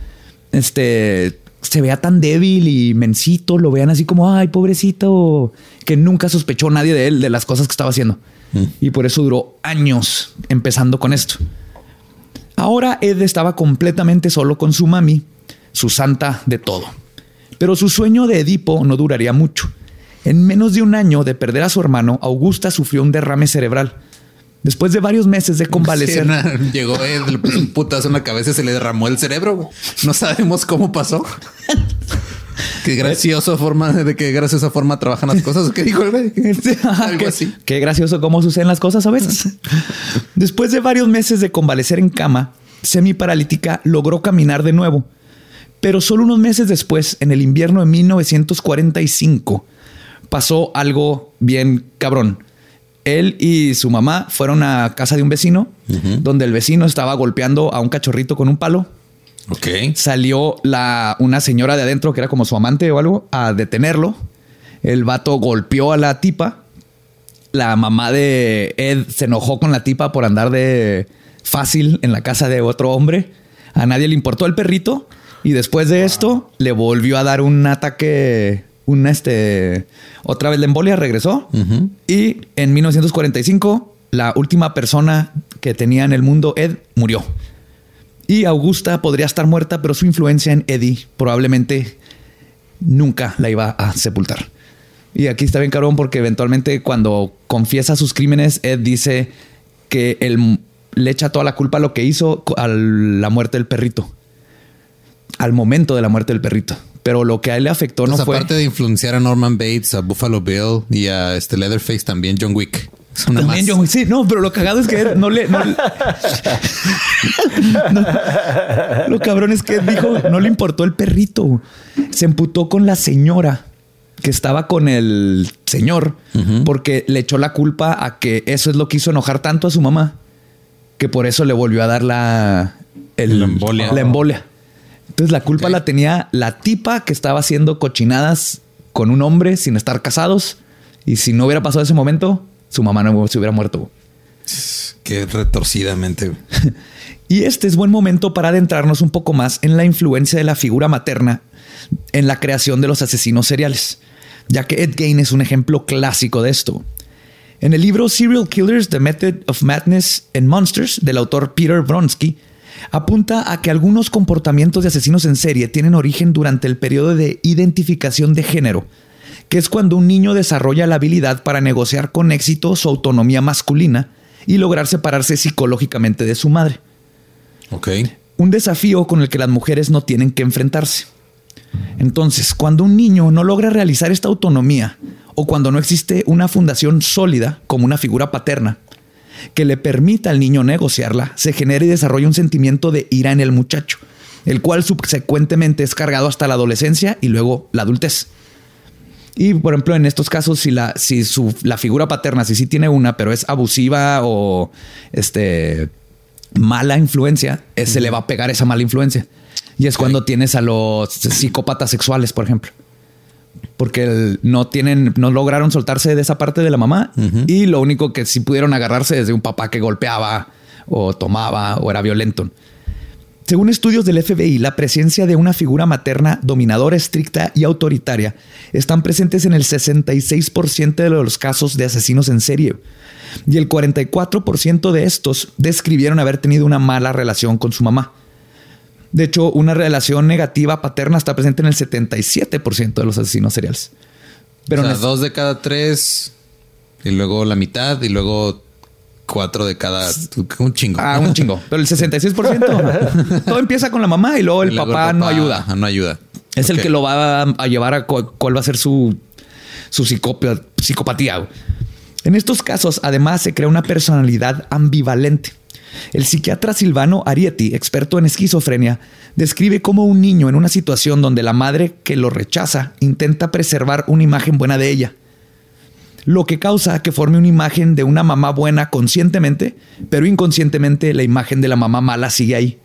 este, se veía tan débil y mencito, lo vean así como, ay, pobrecito, que nunca sospechó nadie de él, de las cosas que estaba haciendo. Y por eso duró años empezando con esto. Ahora Ed estaba completamente solo con su mami, su santa de todo. Pero su sueño de Edipo no duraría mucho. En menos de un año de perder a su hermano, Augusta sufrió un derrame cerebral. Después de varios meses de convalecer, Sí, llegó Ed, le puso un putazo en la cabeza y se le derramó el cerebro. No sabemos cómo pasó. Qué graciosa forma de qué graciosa forma trabajan las cosas. ¿Qué dijo el güey? Algo qué, así. qué gracioso cómo suceden las cosas a veces. Después de varios meses de convalecer en cama, semi-paralítica logró caminar de nuevo. Pero solo unos meses después, en el invierno de 1945, pasó algo bien cabrón. Él y su mamá fueron a casa de un vecino, donde el vecino estaba golpeando a un cachorrito con un palo. Ok. Salió la, una señora de adentro, que era como su amante o algo, a detenerlo. El vato golpeó a la tipa. La mamá de Ed se enojó con la tipa por andar de fácil en la casa de otro hombre. A nadie le importó el perrito. Y después de esto, le volvió a dar un ataque, una este, otra vez la embolia, regresó. Y en 1945, la última persona que tenía en el mundo, Ed, murió. Y Augusta podría estar muerta, pero su influencia en Eddie probablemente nunca la iba a sepultar. Y aquí está bien cabrón porque eventualmente cuando confiesa sus crímenes, Ed dice que él le echa toda la culpa a lo que hizo a la muerte del perrito. Al momento de la muerte del perrito. Pero lo que a él le afectó Entonces, no fue... aparte de influenciar a Norman Bates, a Buffalo Bill y a este Leatherface, también John Wick. Una También más. John Wick. Sí, no, pero lo cagado es que él no le. no le- No. Lo cabrón es que dijo, no le importó el perrito. Se emputó con la señora que estaba con el señor porque le echó la culpa a que eso es lo que hizo enojar tanto a su mamá que por eso le volvió a dar la, el- La embolia. la embolia. Entonces la culpa la tenía la tipa que estaba haciendo cochinadas con un hombre sin estar casados. Y si no hubiera pasado ese momento, su mamá no se hubiera muerto. Qué retorcidamente. Y este es buen momento para adentrarnos un poco más en la influencia de la figura materna en la creación de los asesinos seriales, ya que Ed Gein es un ejemplo clásico de esto. En el libro Serial Killers, The Method of Madness and Monsters, del autor Peter Bronsky, apunta a que algunos comportamientos de asesinos en serie tienen origen durante el periodo de identificación de género, que es cuando un niño desarrolla la habilidad para negociar con éxito su autonomía masculina y lograr separarse psicológicamente de su madre Ok. un desafío con el que las mujeres no tienen que enfrentarse. Entonces, cuando un niño no logra realizar esta autonomía o cuando no existe una fundación sólida como una figura paterna que le permita al niño negociarla, se genera y desarrolla un sentimiento de ira en el muchacho, el cual subsecuentemente es cargado hasta la adolescencia y luego la adultez. Y por ejemplo, en estos casos, si la, si su, la figura paterna, si sí tiene una, pero es abusiva o este mala influencia, eh, se le va a pegar esa mala influencia. Y es cuando tienes a los psicópatas sexuales, por ejemplo. Porque el- no tienen, no lograron soltarse de esa parte de la mamá y lo único que sí pudieron agarrarse es de un papá que golpeaba o tomaba o era violento. Según estudios del FBI, la presencia de una figura materna dominadora, estricta y autoritaria están presentes en el 66% de los casos de asesinos en serie. Y el 44% de estos describieron haber tenido una mala relación con su mamá. De hecho, una relación negativa paterna está presente en el 77% de los asesinos seriales. Pero o sea, dos de cada tres y luego la mitad y luego cuatro de cada un chingo. Ah, un chingo. Pero el 66%. todo empieza con la mamá y luego el, Y luego papá, no ayuda. No ayuda. Es el que lo va a, llevar a cu- cuál va a ser su, su psicopatía. En estos casos, además, se crea una personalidad ambivalente. El psiquiatra Silvano Arietti, experto en esquizofrenia, describe cómo un niño en una situación donde la madre que lo rechaza intenta preservar una imagen buena de ella, lo que causa que forme una imagen de una mamá buena conscientemente, pero inconscientemente la imagen de la mamá mala sigue ahí.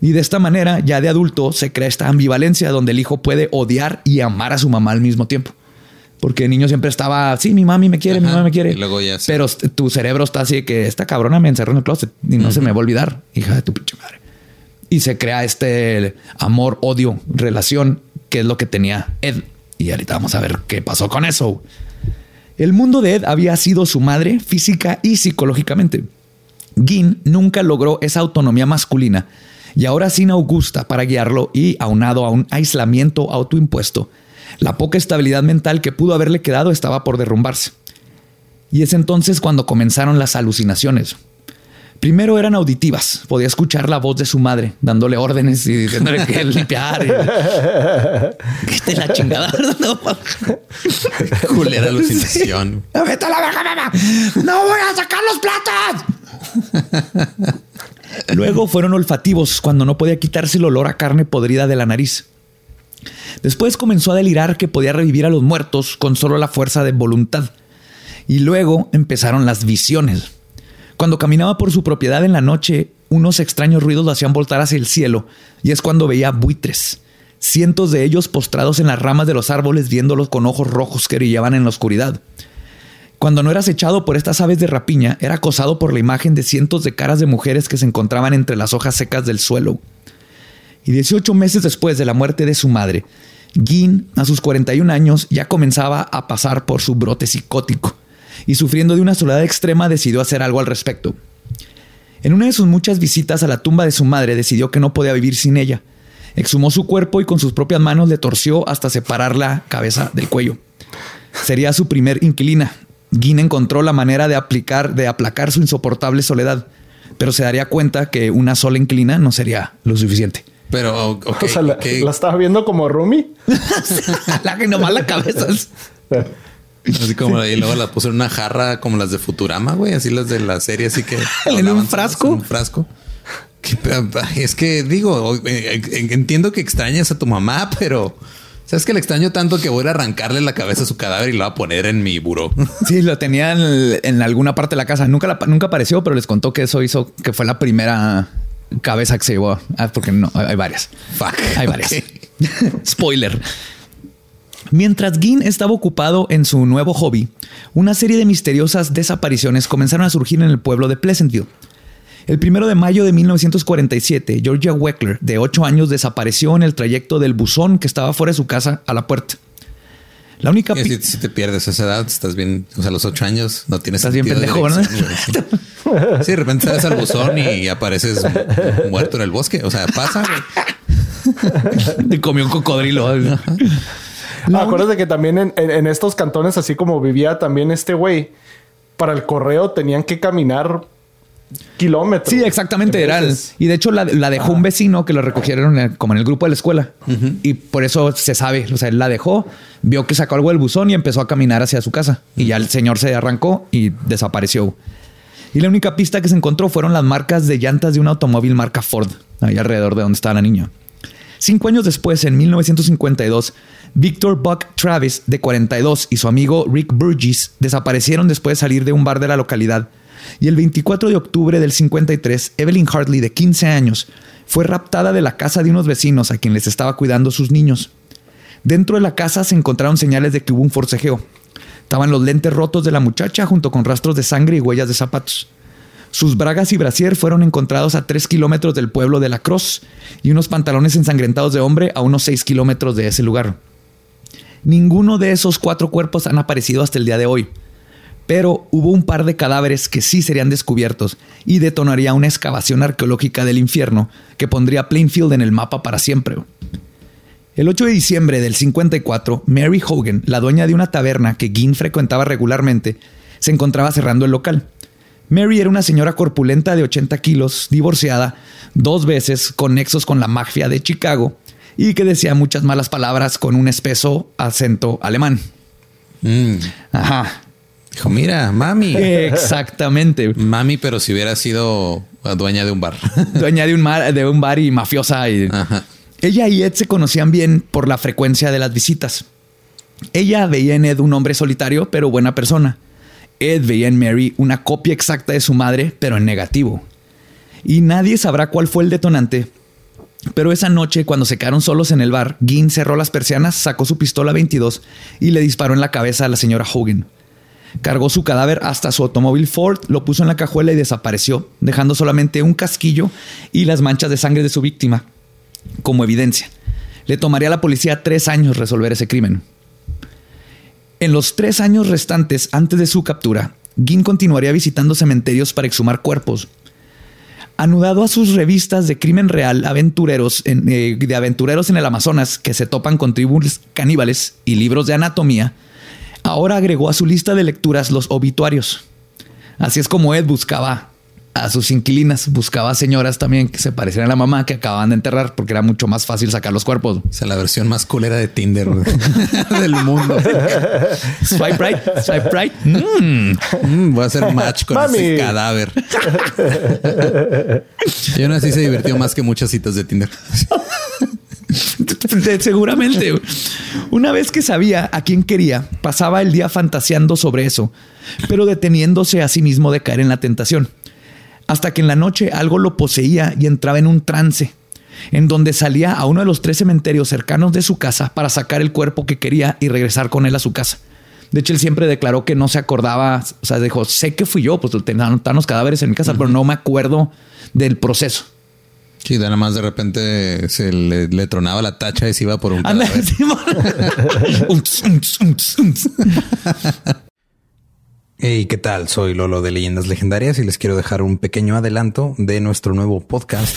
Y de esta manera, ya de adulto, se crea esta ambivalencia donde el hijo puede odiar y amar a su mamá al mismo tiempo. Porque el niño siempre estaba, sí, mi mami me quiere, mi mamá me quiere. y luego ya Pero tu cerebro está así de que esta cabrona me encerró en el closet y no se me va a olvidar, hija de tu pinche madre. Y se crea este amor, odio, relación, que es lo que tenía Ed. Y ahorita vamos a ver qué pasó con eso. El mundo de Ed había sido su madre física y psicológicamente. Gin nunca logró esa autonomía masculina y ahora sin Augusta para guiarlo y aunado a un aislamiento autoimpuesto, la poca estabilidad mental que pudo haberle quedado estaba por derrumbarse. Y es entonces cuando comenzaron las alucinaciones. Primero eran auditivas, podía escuchar la voz de su madre dándole órdenes y diciéndole que limpiar. y- esté la chingada. No, Culera alucinación. ¡Vete a la verga, mamá! ¡No voy a sacar los platos! Luego fueron olfativos cuando no podía quitarse el olor a carne podrida de la nariz. Después comenzó a delirar que podía revivir a los muertos con solo la fuerza de voluntad. Y luego empezaron las visiones. Cuando caminaba por su propiedad en la noche, unos extraños ruidos lo hacían voltar hacia el cielo, y es cuando veía buitres, cientos de ellos postrados en las ramas de los árboles viéndolos con ojos rojos que brillaban en la oscuridad. Cuando no era acechado por estas aves de rapiña, era acosado por la imagen de cientos de caras de mujeres que se encontraban entre las hojas secas del suelo. Y 18 meses después de la muerte de su madre, Gin, a sus 41 años, ya comenzaba a pasar por su brote psicótico y sufriendo de una soledad extrema decidió hacer algo al respecto. En una de sus muchas visitas a la tumba de su madre decidió que no podía vivir sin ella. Exhumó su cuerpo y con sus propias manos le torció hasta separar la cabeza del cuello. Sería su primer inquilina. Gin encontró la manera de aplicar, de aplacar su insoportable soledad, pero se daría cuenta que una sola inquilina no sería lo suficiente. Pero, o sea, la, la estaba viendo como Rumi. la que nomás la cabeza. Así como y luego la puso en una jarra como las de Futurama, güey, así las de la serie, así que ¿En un frasco? En un frasco. Que, Es que digo, eh, eh, entiendo que extrañas a tu mamá, pero sabes que le extraño tanto que voy a arrancarle la cabeza a su cadáver y lo voy a poner en mi buró. Sí, lo tenía en, en alguna parte de la casa. Nunca, la- nunca apareció, pero les contó que eso hizo que fue la primera cabeza que se llevó. Ah, porque no, hay varias. Fuck. Hay varias. Spoiler. Mientras Gin estaba ocupado en su nuevo hobby, una serie de misteriosas desapariciones comenzaron a surgir en el pueblo de Pleasantville. El primero de mayo de 1947, Georgia Weckler, de 8 años, desapareció en el trayecto del buzón que estaba fuera de su casa a la puerta. La única Y si, si te pierdes a esa edad, estás bien, o sea, a los ocho años no tienes Estás bien sentido de pendejo, ¿no? Sí. Sí, de repente sales al buzón y apareces mu- muerto en el bosque. O sea, pasa. güey. Te comió un cocodrilo. Ah, acuérdate que también en, en- en estos cantones, así como vivía también este güey, para el correo tenían que caminar kilómetros. Sí, exactamente. Y de hecho la, la dejó un vecino que lo recogieron en- como en el grupo de la escuela. Y por eso se sabe. O sea, él la dejó, vio que sacó algo del buzón y empezó a caminar hacia su casa. Y ya el señor se arrancó y desapareció. Y la única pista que se encontró fueron las marcas de llantas de un automóvil marca Ford, ahí alrededor de donde estaba la niña. Cinco años después, en 1952, Victor Buck Travis, de 42, y su amigo Rick Burgess desaparecieron después de salir de un bar de la localidad. Y el 24 de octubre del 53, Evelyn Hartley, de 15 años, fue raptada de la casa de unos vecinos a quien les estaba cuidando sus niños. Dentro de la casa se encontraron señales de que hubo un forcejeo. Estaban los lentes rotos de la muchacha junto con rastros de sangre y huellas de zapatos. Sus bragas y brasier fueron encontrados a 3 kilómetros del pueblo de La Crosse y unos pantalones ensangrentados de hombre a unos 6 kilómetros de ese lugar. Ninguno de esos cuatro cuerpos han aparecido hasta el día de hoy, pero hubo un par de cadáveres que sí serían descubiertos y detonaría una excavación arqueológica del infierno que pondría Plainfield en el mapa para siempre. El 8 de diciembre del 54, Mary Hogan, la dueña de una taberna que Ginn frecuentaba regularmente, se encontraba cerrando el local. Mary era una señora corpulenta de 80 kilos, divorciada, dos veces, con nexos con la mafia de Chicago y que decía muchas malas palabras con un espeso acento alemán. Mm. Ajá. Dijo, mira, mami. Exactamente. Mami, pero si hubiera sido dueña de un bar. Dueña de un, mar, de un bar y mafiosa. Y... Ajá. Ella y Ed se conocían bien por la frecuencia de las visitas. Ella veía en Ed un hombre solitario, pero buena persona. Ed veía en Mary una copia exacta de su madre, pero en negativo. Y nadie sabrá cuál fue el detonante. Pero esa noche, cuando se quedaron solos en el bar, Ginn cerró las persianas, sacó su pistola 22 y le disparó en la cabeza a la señora Hogan. Cargó su cadáver hasta su automóvil Ford, lo puso en la cajuela y desapareció, dejando solamente un casquillo y las manchas de sangre de su víctima como evidencia. Le tomaría a la policía tres años resolver ese crimen. En los tres años restantes antes de su captura, Ginn continuaría visitando cementerios para exhumar cuerpos. Anudado a sus revistas de crimen real aventureros en, eh, de aventureros en el Amazonas que se topan con tribus caníbales y libros de anatomía, ahora agregó a su lista de lecturas los obituarios. Así es como Ed buscaba a sus inquilinas, buscaba señoras también que se parecieran a la mamá que acababan de enterrar porque era mucho más fácil sacar los cuerpos. O sea, la versión más culera de Tinder del mundo. Swipe right, swipe right. Mm. Mm, voy a hacer match con Mami. ese cadáver. Y aún así se divirtió más que muchas citas de Tinder. Seguramente. Una vez que sabía a quién quería, pasaba el día fantaseando sobre eso, pero deteniéndose a sí mismo de caer en la tentación. Hasta que en la noche algo lo poseía y entraba en un trance, en donde salía a uno de los tres cementerios cercanos de su casa para sacar el cuerpo que quería y regresar con él a su casa. De hecho, él siempre declaró que no se acordaba, o sea, dijo, sé que fui yo, pues están los cadáveres en mi casa, pero no me acuerdo del proceso. Sí, nada más de repente se le, le tronaba la tacha y se iba por un Anda. Hey, ¿qué tal? Soy Lolo de Leyendas Legendarias y les quiero dejar un pequeño adelanto de nuestro nuevo podcast.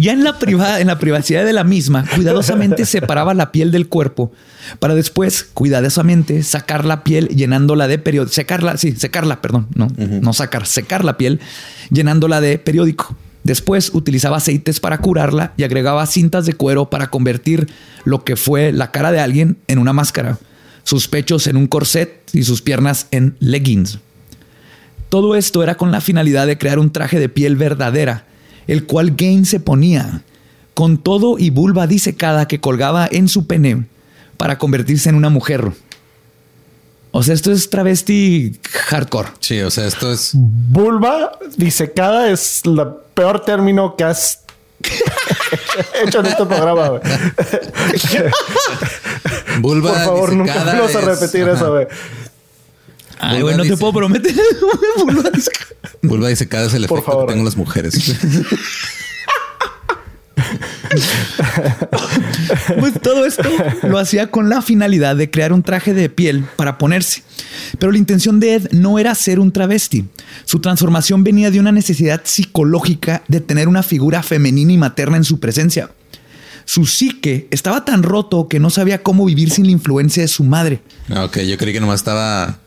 Ya en la, privada, en la privacidad de la misma, cuidadosamente separaba la piel del cuerpo para después, cuidadosamente, sacar la piel llenándola de periódico. Secarla, sí, secarla, perdón. No, no sacar, secar la piel llenándola de periódico. Después utilizaba aceites para curarla y agregaba cintas de cuero para convertir lo que fue la cara de alguien en una máscara, sus pechos en un corset y sus piernas en leggings. Todo esto era con la finalidad de crear un traje de piel verdadera, el cual Gaines se ponía, con todo y vulva disecada que colgaba en su pene para convertirse en una mujer. O sea, esto es travesti hardcore. Sí, o sea, esto es Vulva disecada es el peor término que has hecho en este programa. güey. vulva Por favor, nunca vamos a es- repetir ajá. eso. güey. Ay, güey, no te puedo prometer. Vulva dice- Vulva dice, cada es el Por efecto favor. que tengo en las mujeres. Pues todo esto lo hacía con la finalidad de crear un traje de piel para ponerse. Pero la intención de Ed no era ser un travesti. Su transformación venía de una necesidad psicológica de tener una figura femenina y materna en su presencia. Su psique estaba tan roto que no sabía cómo vivir sin la influencia de su madre. Ah, ok, yo creí que nomás estaba.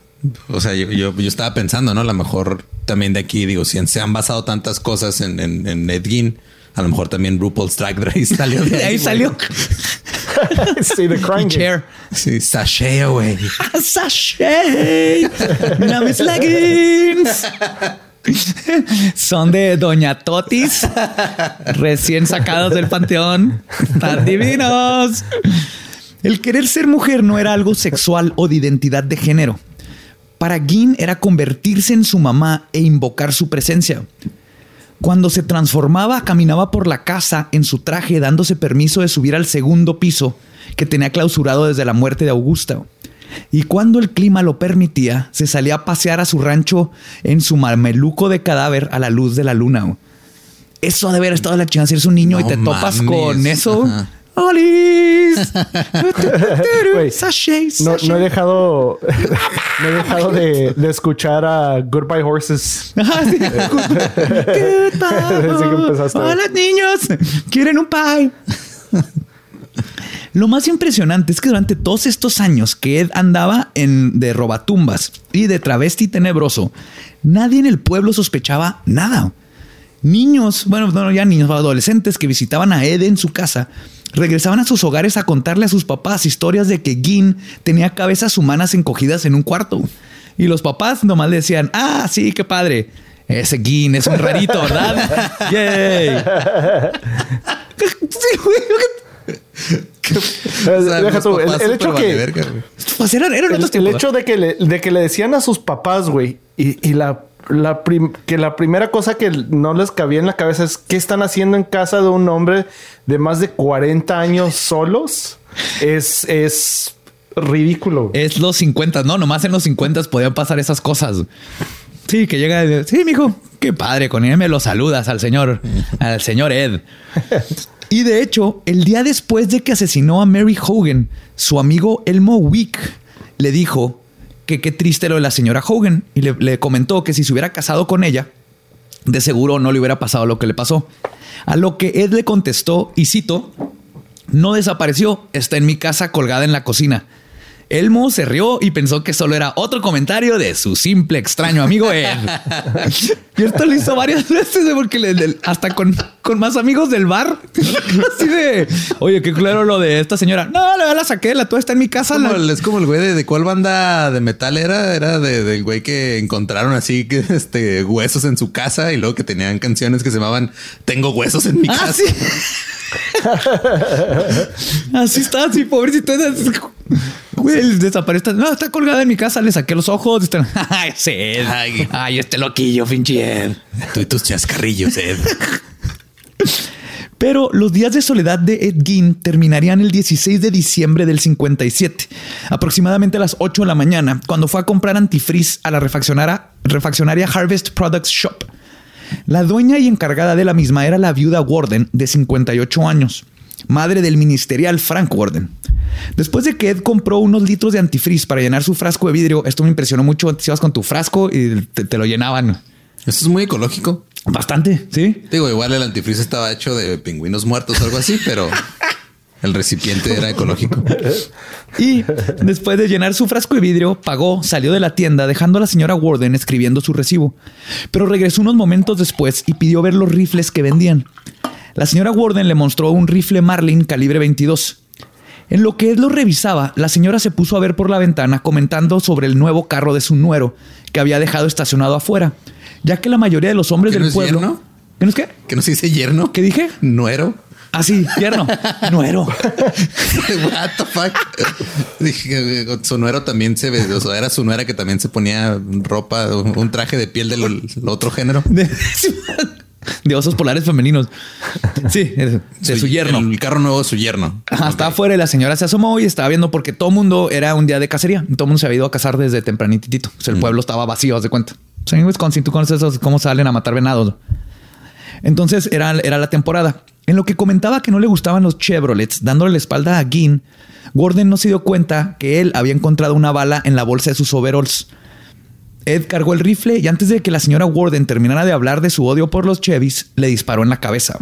O sea, yo, yo, yo estaba pensando, ¿no? A lo mejor también de aquí, digo, si se han basado tantas cosas en, en, en Ed Gein, a lo mejor también RuPaul's Drag Race salió de ahí. ahí salió. sí, The Crying. Chair. Sí, sashea, güey. Sashay. Mira mis leggings. Son de Doña Totis, recién sacados del panteón. Tan divinos. El querer ser mujer no era algo sexual o de identidad de género. Para Gin era convertirse en su mamá e invocar su presencia. Cuando se transformaba, caminaba por la casa en su traje, dándose permiso de subir al segundo piso que tenía clausurado desde la muerte de Augusta. Y cuando el clima lo permitía, se salía a pasear a su rancho en su mameluco de cadáver a la luz de la luna. Eso ha de haber estado la chingada. Si eres un niño y te topas con eso. Ajá. ¡Olis! Güey, Sashay, No, sashay. no he dejado, no he dejado de, de escuchar a Goodbye Horses. Empezaste. Hola niños, quieren un pie. Lo más impresionante es que durante todos estos años que Ed andaba en de robatumbas y de travesti tenebroso, nadie en el pueblo sospechaba nada. Niños, bueno, no ya niños, adolescentes que visitaban a Ed en su casa, regresaban a sus hogares a contarle a sus papás historias de que Gin tenía cabezas humanas encogidas en un cuarto. Y los papás nomás le decían, ah, sí, qué padre. Ese Gin es un rarito, ¿verdad? Yay. Sí, güey. O sea, Deja tú, el, papás el súper hecho vale que verga, güey. Pues eran, eran el, otros el hecho de que le, de que le decían a sus papás, güey, y, y la, la que la primera cosa que no les cabía en la cabeza es qué están haciendo en casa de un hombre de más de 40 años solos. Es, es ridículo. Es los 50, no, nomás en los 50 podían pasar esas cosas. Sí, que llega y dice, sí, mijo, qué padre, con él me lo saludas al señor, al señor Ed. Y de hecho, el día después de que asesinó a Mary Hogan, su amigo Elmo Wick le dijo que qué triste lo de la señora Hogan y le, le comentó que si se hubiera casado con ella, de seguro no le hubiera pasado lo que le pasó. A lo que Ed le contestó, y cito, no desapareció, está en mi casa colgada en la cocina. Elmo se rió y pensó que solo era otro comentario de su simple extraño amigo Ed. y esto lo hizo varias veces porque le- le- hasta con, con más amigos del bar. Así de, oye, qué claro lo de esta señora. No, la, la saqué, la tuya está en mi casa. Como la- el- es como el güey de, de cuál banda de metal era. Era de- del güey que encontraron así que este huesos en su casa y luego que tenían canciones que se llamaban Tengo huesos en mi Ah, casa. sí. así está, así, pobrecito. Güey, desaparece. No, está colgada en mi casa. Le saqué los ojos. Está- Ay, sí. Ay. Ay, este loquillo, pinche Ed. Tú y tus chascarrillos, Ed. Pero los días de soledad de Ed Gein terminarían el 16 de diciembre del 57, aproximadamente a las 8 de la mañana, cuando fue a comprar antifreeze a la refaccionaria, refaccionaria Harvest Products Shop. La dueña y encargada de la misma era la viuda Warden, de 58 años, madre del ministerial Frank Warden. Después de que Ed compró unos litros de antifreeze para llenar su frasco de vidrio, esto me impresionó mucho. Antes ibas con tu frasco y te, te lo llenaban Eso es muy ecológico. bastante, ¿sí? Digo, igual el antifreeze estaba hecho de pingüinos muertos o algo así, pero el recipiente era ecológico. Y después de llenar su frasco de vidrio, pagó, salió de la tienda, dejando a la señora Warden escribiendo su recibo. Pero regresó unos momentos después y pidió ver los rifles que vendían. La señora Warden le mostró un rifle Marlin calibre 22. En lo que él lo revisaba, la señora se puso a ver por la ventana comentando sobre el nuevo carro de su nuero que había dejado estacionado afuera, ya que la mayoría de los hombres ¿Que no del pueblo... yerno? ¿Qué no es qué? ¿Que no se dice yerno? ¿Qué dije? ¿Nuero? Ah, sí, yerno. Nuero. What the fuck? Dije, su nuero también se ve, o sea, era su nuera que también se ponía ropa, un traje de piel del, otro género. de osos polares femeninos. Sí, de, de su yerno. El carro nuevo de su yerno. Ajá, Ok. estaba afuera y la señora se asomó y estaba viendo porque todo el mundo era un día de cacería. Todo mundo se había ido a cazar desde tempranitito. O sea, el pueblo estaba vacío, haz de cuenta. O sea, en Wisconsin tú conoces esos, cómo salen a matar venados. Entonces era, era la temporada. En lo que comentaba que no le gustaban los Chevrolets, dándole la espalda a Ginn, Gordon no se dio cuenta que él había encontrado una bala en la bolsa de sus overalls. Ed cargó el rifle y antes de que la señora Warden terminara de hablar de su odio por los Chevys, le disparó en la cabeza.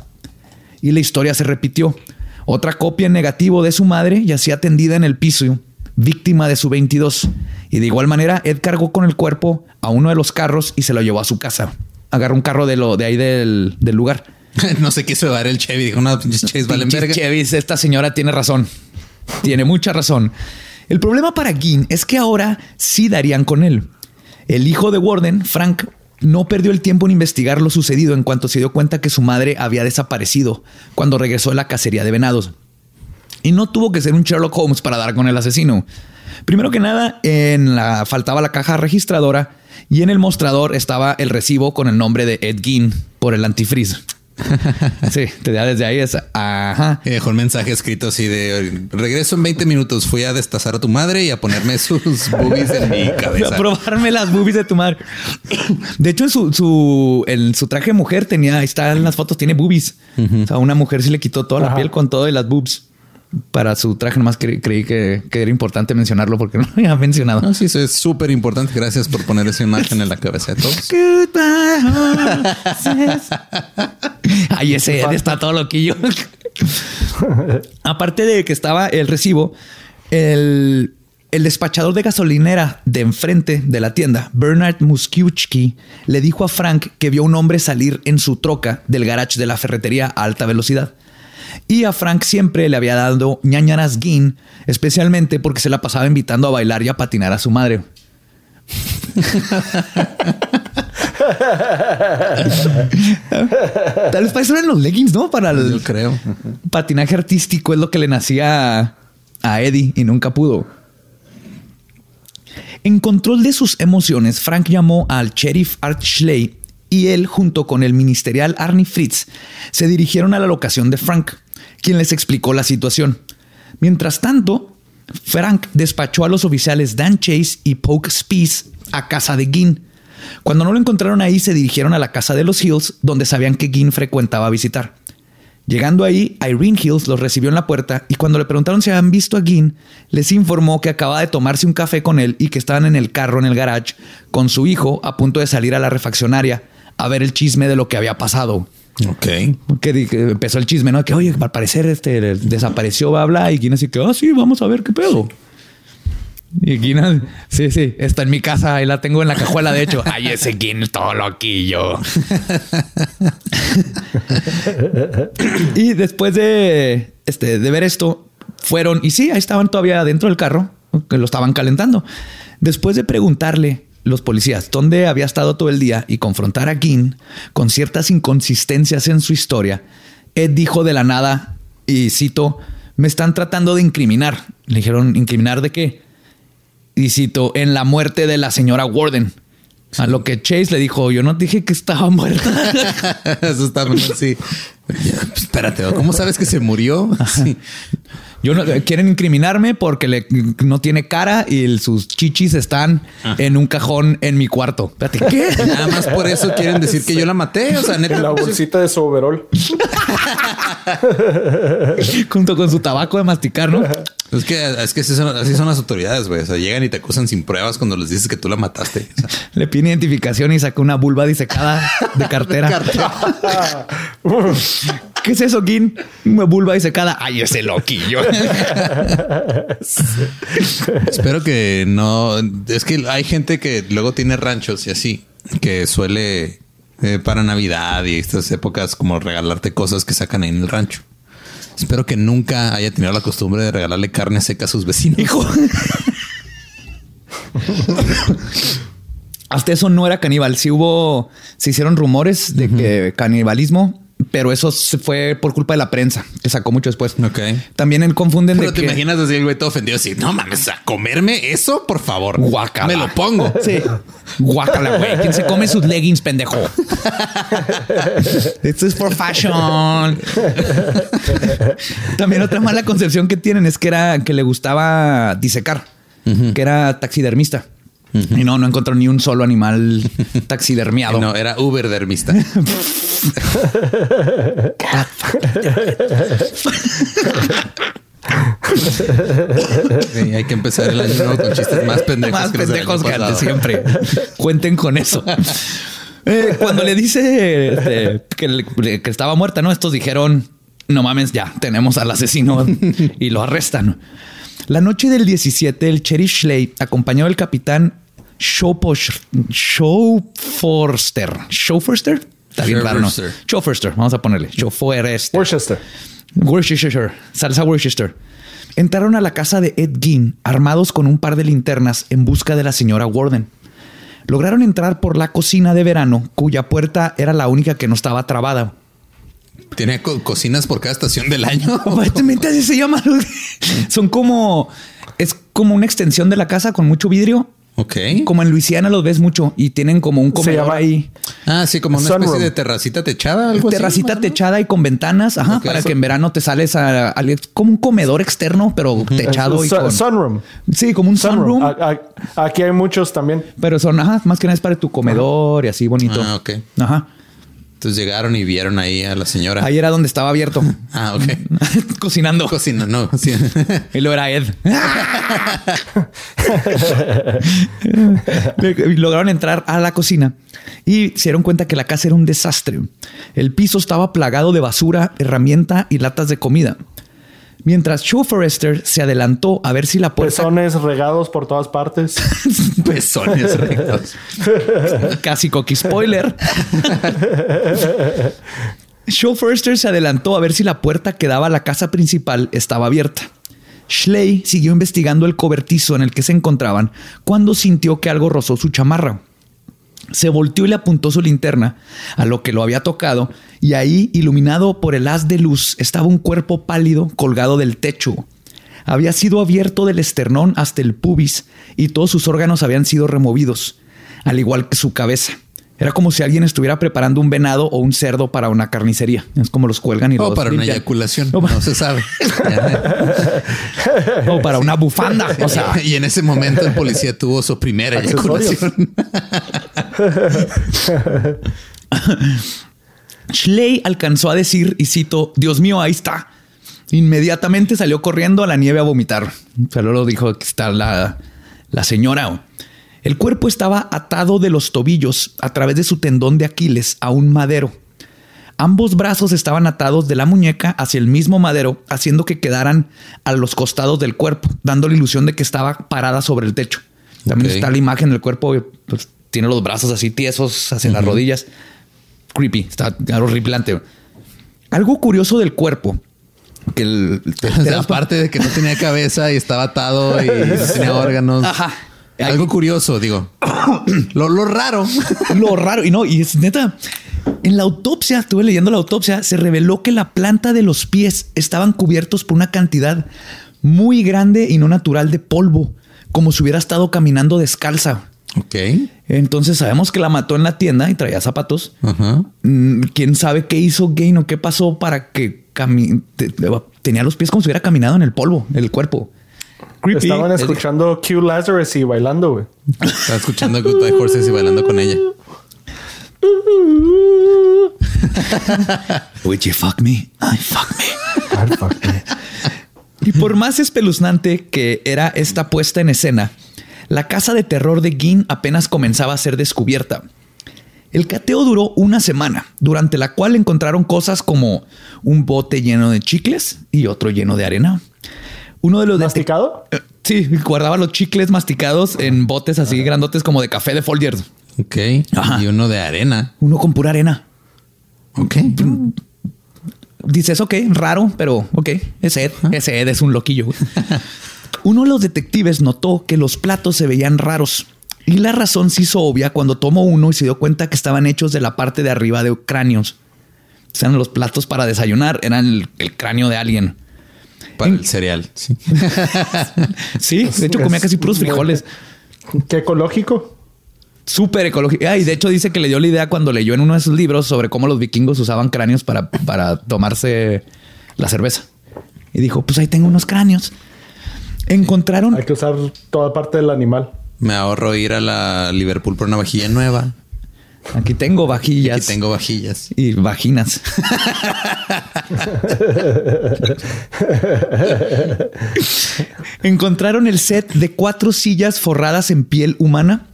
Y la historia se repitió. Otra copia en negativo de su madre yacía tendida en el piso, víctima de su 22. Y de igual manera, Ed cargó con el cuerpo a uno de los carros y se lo llevó a su casa. Agarró un carro de, lo, de ahí del, del lugar. no se quiso llevar el Chevy. Dijo, no, pinches Chevys valen verga. Chevys, esta señora tiene razón. Tiene mucha razón. El problema para Ginn es que ahora sí darían con él. El hijo de Warden, Frank, no perdió el tiempo en investigar lo sucedido en cuanto se dio cuenta que su madre había desaparecido cuando regresó de la cacería de venados. Y no tuvo que ser un Sherlock Holmes para dar con el asesino. Primero que nada, en la faltaba la caja registradora y en el mostrador estaba el recibo con el nombre de Ed Gein por el antifreeze. sí, te da desde ahí es ajá. Y dejó un mensaje escrito así de regreso en 20 minutos. Fui a destazar a tu madre y a ponerme sus boobies en mi Voy a cabeza. probarme las boobies de tu madre. De hecho, en su, su, en su traje de mujer tenía, ahí están las fotos, tiene boobies. O sea, una mujer sí le quitó toda la Ajá. piel con todo y las boobs para su traje. Nomás cre- creí que, que era importante mencionarlo porque no lo había mencionado. No, sí, eso es súper importante. Gracias por poner esa imagen en la cabeza de todos. Ay, ese Ed está todo loquillo. Aparte de que estaba el recibo, el, el despachador de gasolinera de enfrente de la tienda, Bernard Muskiewicz, le dijo a Frank que vio un hombre salir en su troca del garage de la ferretería a alta velocidad. Y a Frank siempre le había dado ñañaras guin, especialmente porque se la pasaba invitando a bailar y a patinar a su madre. Tal vez para eso eran los leggings, ¿no? Para el Yo creo. patinaje artístico es lo que le nacía a, a Eddie y nunca pudo. En control de sus emociones, Frank llamó al sheriff Art Schley y él, junto con el ministerial Arnie Fritz, se dirigieron a la locación de Frank, quien les explicó la situación. Mientras tanto, Frank despachó a los oficiales Dan Chase y Poke Spies a casa de Ginn. Cuando no lo encontraron ahí, se dirigieron a la casa de los Hills, donde sabían que Ginn frecuentaba visitar. Llegando ahí, Irene Hills los recibió en la puerta y cuando le preguntaron si habían visto a Ginn, les informó que acaba de tomarse un café con él y que estaban en el carro en el garage con su hijo a punto de salir a la refaccionaria a ver el chisme de lo que había pasado. Ok. Que, empezó el chisme, ¿no? Que oye, al parecer este desapareció, bla, bla. Y Gina así que, ah, sí, vamos a ver qué pedo. Y Gina, sí, sí, está en mi casa, ahí la tengo en la cajuela, de hecho. Ay, ese Gina todo loquillo. y después de, este, de ver esto, fueron, y sí, ahí estaban todavía dentro del carro, que lo estaban calentando. Después de preguntarle los policías dónde había estado todo el día y confrontar a Ginn con ciertas inconsistencias en su historia, Ed dijo de la nada, y cito, me están tratando de incriminar. Le dijeron, ¿incriminar de qué? Y cito, en la muerte de la señora Warden. A lo que Chase le dijo, yo no dije que estaba muerta. Eso está sí. Ya, pues, espérate, ¿cómo sabes que se murió? Sí. Yo no, quieren incriminarme porque le, no tiene cara y el- sus chichis están en un cajón en mi cuarto. Espérate, ¿qué? Nada más por eso quieren decir que yo la maté. O sea, En la neta. bolsita de su overall. Junto con su tabaco de masticar, ¿no? Es que, es que así son, así son las autoridades, güey. O sea, llegan y te acusan sin pruebas cuando les dices que tú la mataste. O sea, Le pide identificación y saca una vulva disecada de cartera. ¿Qué es eso, Gin? Una vulva disecada. Ay, ese loquillo. espero que no. Es que hay gente que luego tiene ranchos y así, que suele eh, para Navidad y estas épocas como regalarte cosas que sacan ahí en el rancho. Espero que nunca haya tenido la costumbre de regalarle carne seca a sus vecinos. Hijo. Hasta eso no era caníbal. Sí hubo, se hicieron rumores de que canibalismo pero eso se fue por culpa de la prensa, que sacó mucho después. Ok. También él confunden Pero de te que... imaginas así el güey todo ofendido así, no mames, a comerme eso, por favor. Guácala. Me lo pongo. Sí. Guácala, güey. ¿Quién se come sus leggings, pendejo? Esto es for fashion. También otra mala concepción que tienen es que era que le gustaba disecar, que era taxidermista. Y no, no encontró ni un solo animal taxidermiado. No, era Uber dermista. Sí, hay que empezar el año nuevo con chistes más pendejos Más que pendejos que antes, siempre. Cuenten con eso. Eh, cuando le dice este, que, le- que estaba muerta, ¿no? Estos dijeron, no mames, ya tenemos al asesino y lo arrestan. La noche del 17, el Sheriff Schley, acompañado del capitán Schauposch- Schauforster. Está bien claro, ¿no? Vamos a ponerle. Schauforster. Worcester. Worcestershire, salsa Worcester. Entraron a la casa de Ed Gein armados con un par de linternas en busca de la señora Warden. Lograron entrar por la cocina de verano, cuya puerta era la única que no estaba trabada. Tiene co- cocinas por cada estación del año. Aparentemente así se llama. Son como... Es como una extensión de la casa con mucho vidrio. Ok. Como en Luisiana los ves mucho y tienen como un comedor llama- ahí. Ah, sí, como una Sunroom. especie de terracita techada, algo terracita techada y con ventanas, ajá, para que en verano te sales a, a- como un comedor externo, pero techado y con, Sunroom. Sí, como un sunroom. Sunroom. A- a- aquí hay muchos también. Pero son, ajá, más que nada es para tu comedor y así bonito. Ah, ok. Ajá. Entonces llegaron y vieron ahí a la señora. Ahí era donde estaba abierto. Ah, ok. cocinando. Cocina, no. sí. Y lo era Ed. Lograron entrar a la cocina y se dieron cuenta que la casa era un desastre. El piso estaba plagado de basura, herramienta y latas de comida. Mientras Joe Forrester se adelantó a ver si la puerta Pezones regados por todas partes. Pezones rectos. casi coqui spoiler. Joe Forrester se adelantó a ver si la puerta que daba a la casa principal estaba abierta. Schley siguió investigando el cobertizo en el que se encontraban cuando sintió que algo rozó su chamarra. Se volteó y le apuntó su linterna a lo que lo había tocado y ahí, iluminado por el haz de luz, estaba un cuerpo pálido colgado del techo. Había sido abierto del esternón hasta el pubis y todos sus órganos habían sido removidos, al igual que su cabeza. Era como si alguien estuviera preparando un venado o un cerdo para una carnicería. Es como los cuelgan y O los Oh, para una eyaculación. O, No se sabe. o para una bufanda. O sea, y en ese momento el policía tuvo su primera eyaculación. Schley alcanzó a decir, y cito, Dios mío, ahí está. Inmediatamente salió corriendo a la nieve a vomitar. Pero lo dijo que está la, la señora. El cuerpo estaba atado de los tobillos a través de su tendón de Aquiles a un madero. Ambos brazos estaban atados de la muñeca hacia el mismo madero, haciendo que quedaran a los costados del cuerpo, dando la ilusión de que estaba parada sobre el techo. También está la imagen del cuerpo, pues, tiene los brazos así tiesos hacia las rodillas. Creepy, está horripilante. Algo curioso del cuerpo, que el, te- de que no tenía cabeza y estaba atado y no tenía órganos. Ajá. Algo curioso, digo. Lo, lo raro. Lo raro, y no, y es neta. En la autopsia, estuve leyendo la autopsia, se reveló que la planta de los pies estaban cubiertos por una cantidad muy grande y no natural de polvo, como si hubiera estado caminando descalza. Ok. Entonces sabemos que la mató en la tienda y traía zapatos. Ajá. Mm, ¿Quién sabe qué hizo Gain o qué pasó para que tenía los pies como si hubiera caminado en el polvo, el cuerpo? Creepy. Estaban escuchando Q Lazarus y bailando, güey. Estaba escuchando Goodbye Horses y bailando con ella. Would you fuck me? I fuck me. Y por más espeluznante que era esta puesta en escena, la casa de terror de Gin apenas comenzaba a ser descubierta. El cateo duró una semana, durante la cual encontraron cosas como un bote lleno de chicles y otro lleno de arena. Uno de los ¿Masticado? Sí, guardaba los chicles masticados en botes así grandotes como de café de Folgers. Ok. Ajá. Y uno de arena. Uno con pura arena. Ok. Dices, ok, raro, pero ok, ese Ed, ese Ed es un loquillo. Uno de los detectives notó que los platos se veían raros y la razón se hizo obvia cuando tomó uno y se dio cuenta que estaban hechos de la parte de arriba de cráneos. eran los platos para desayunar, eran el, el cráneo de alguien. Para el cereal. Sí. Sí, de hecho comía casi puros frijoles. Qué ecológico. Súper ecológico. Ah, y de hecho dice que le dio la idea cuando leyó en uno de sus libros sobre cómo los vikingos usaban cráneos para, para tomarse la cerveza. Y dijo, pues ahí tengo unos cráneos. Encontraron... Hay que usar toda parte del animal. Me ahorro ir a la Liverpool por una vajilla nueva. Aquí tengo vajillas. Aquí tengo vajillas. Y vaginas. Encontraron el set de cuatro sillas forradas en piel humana,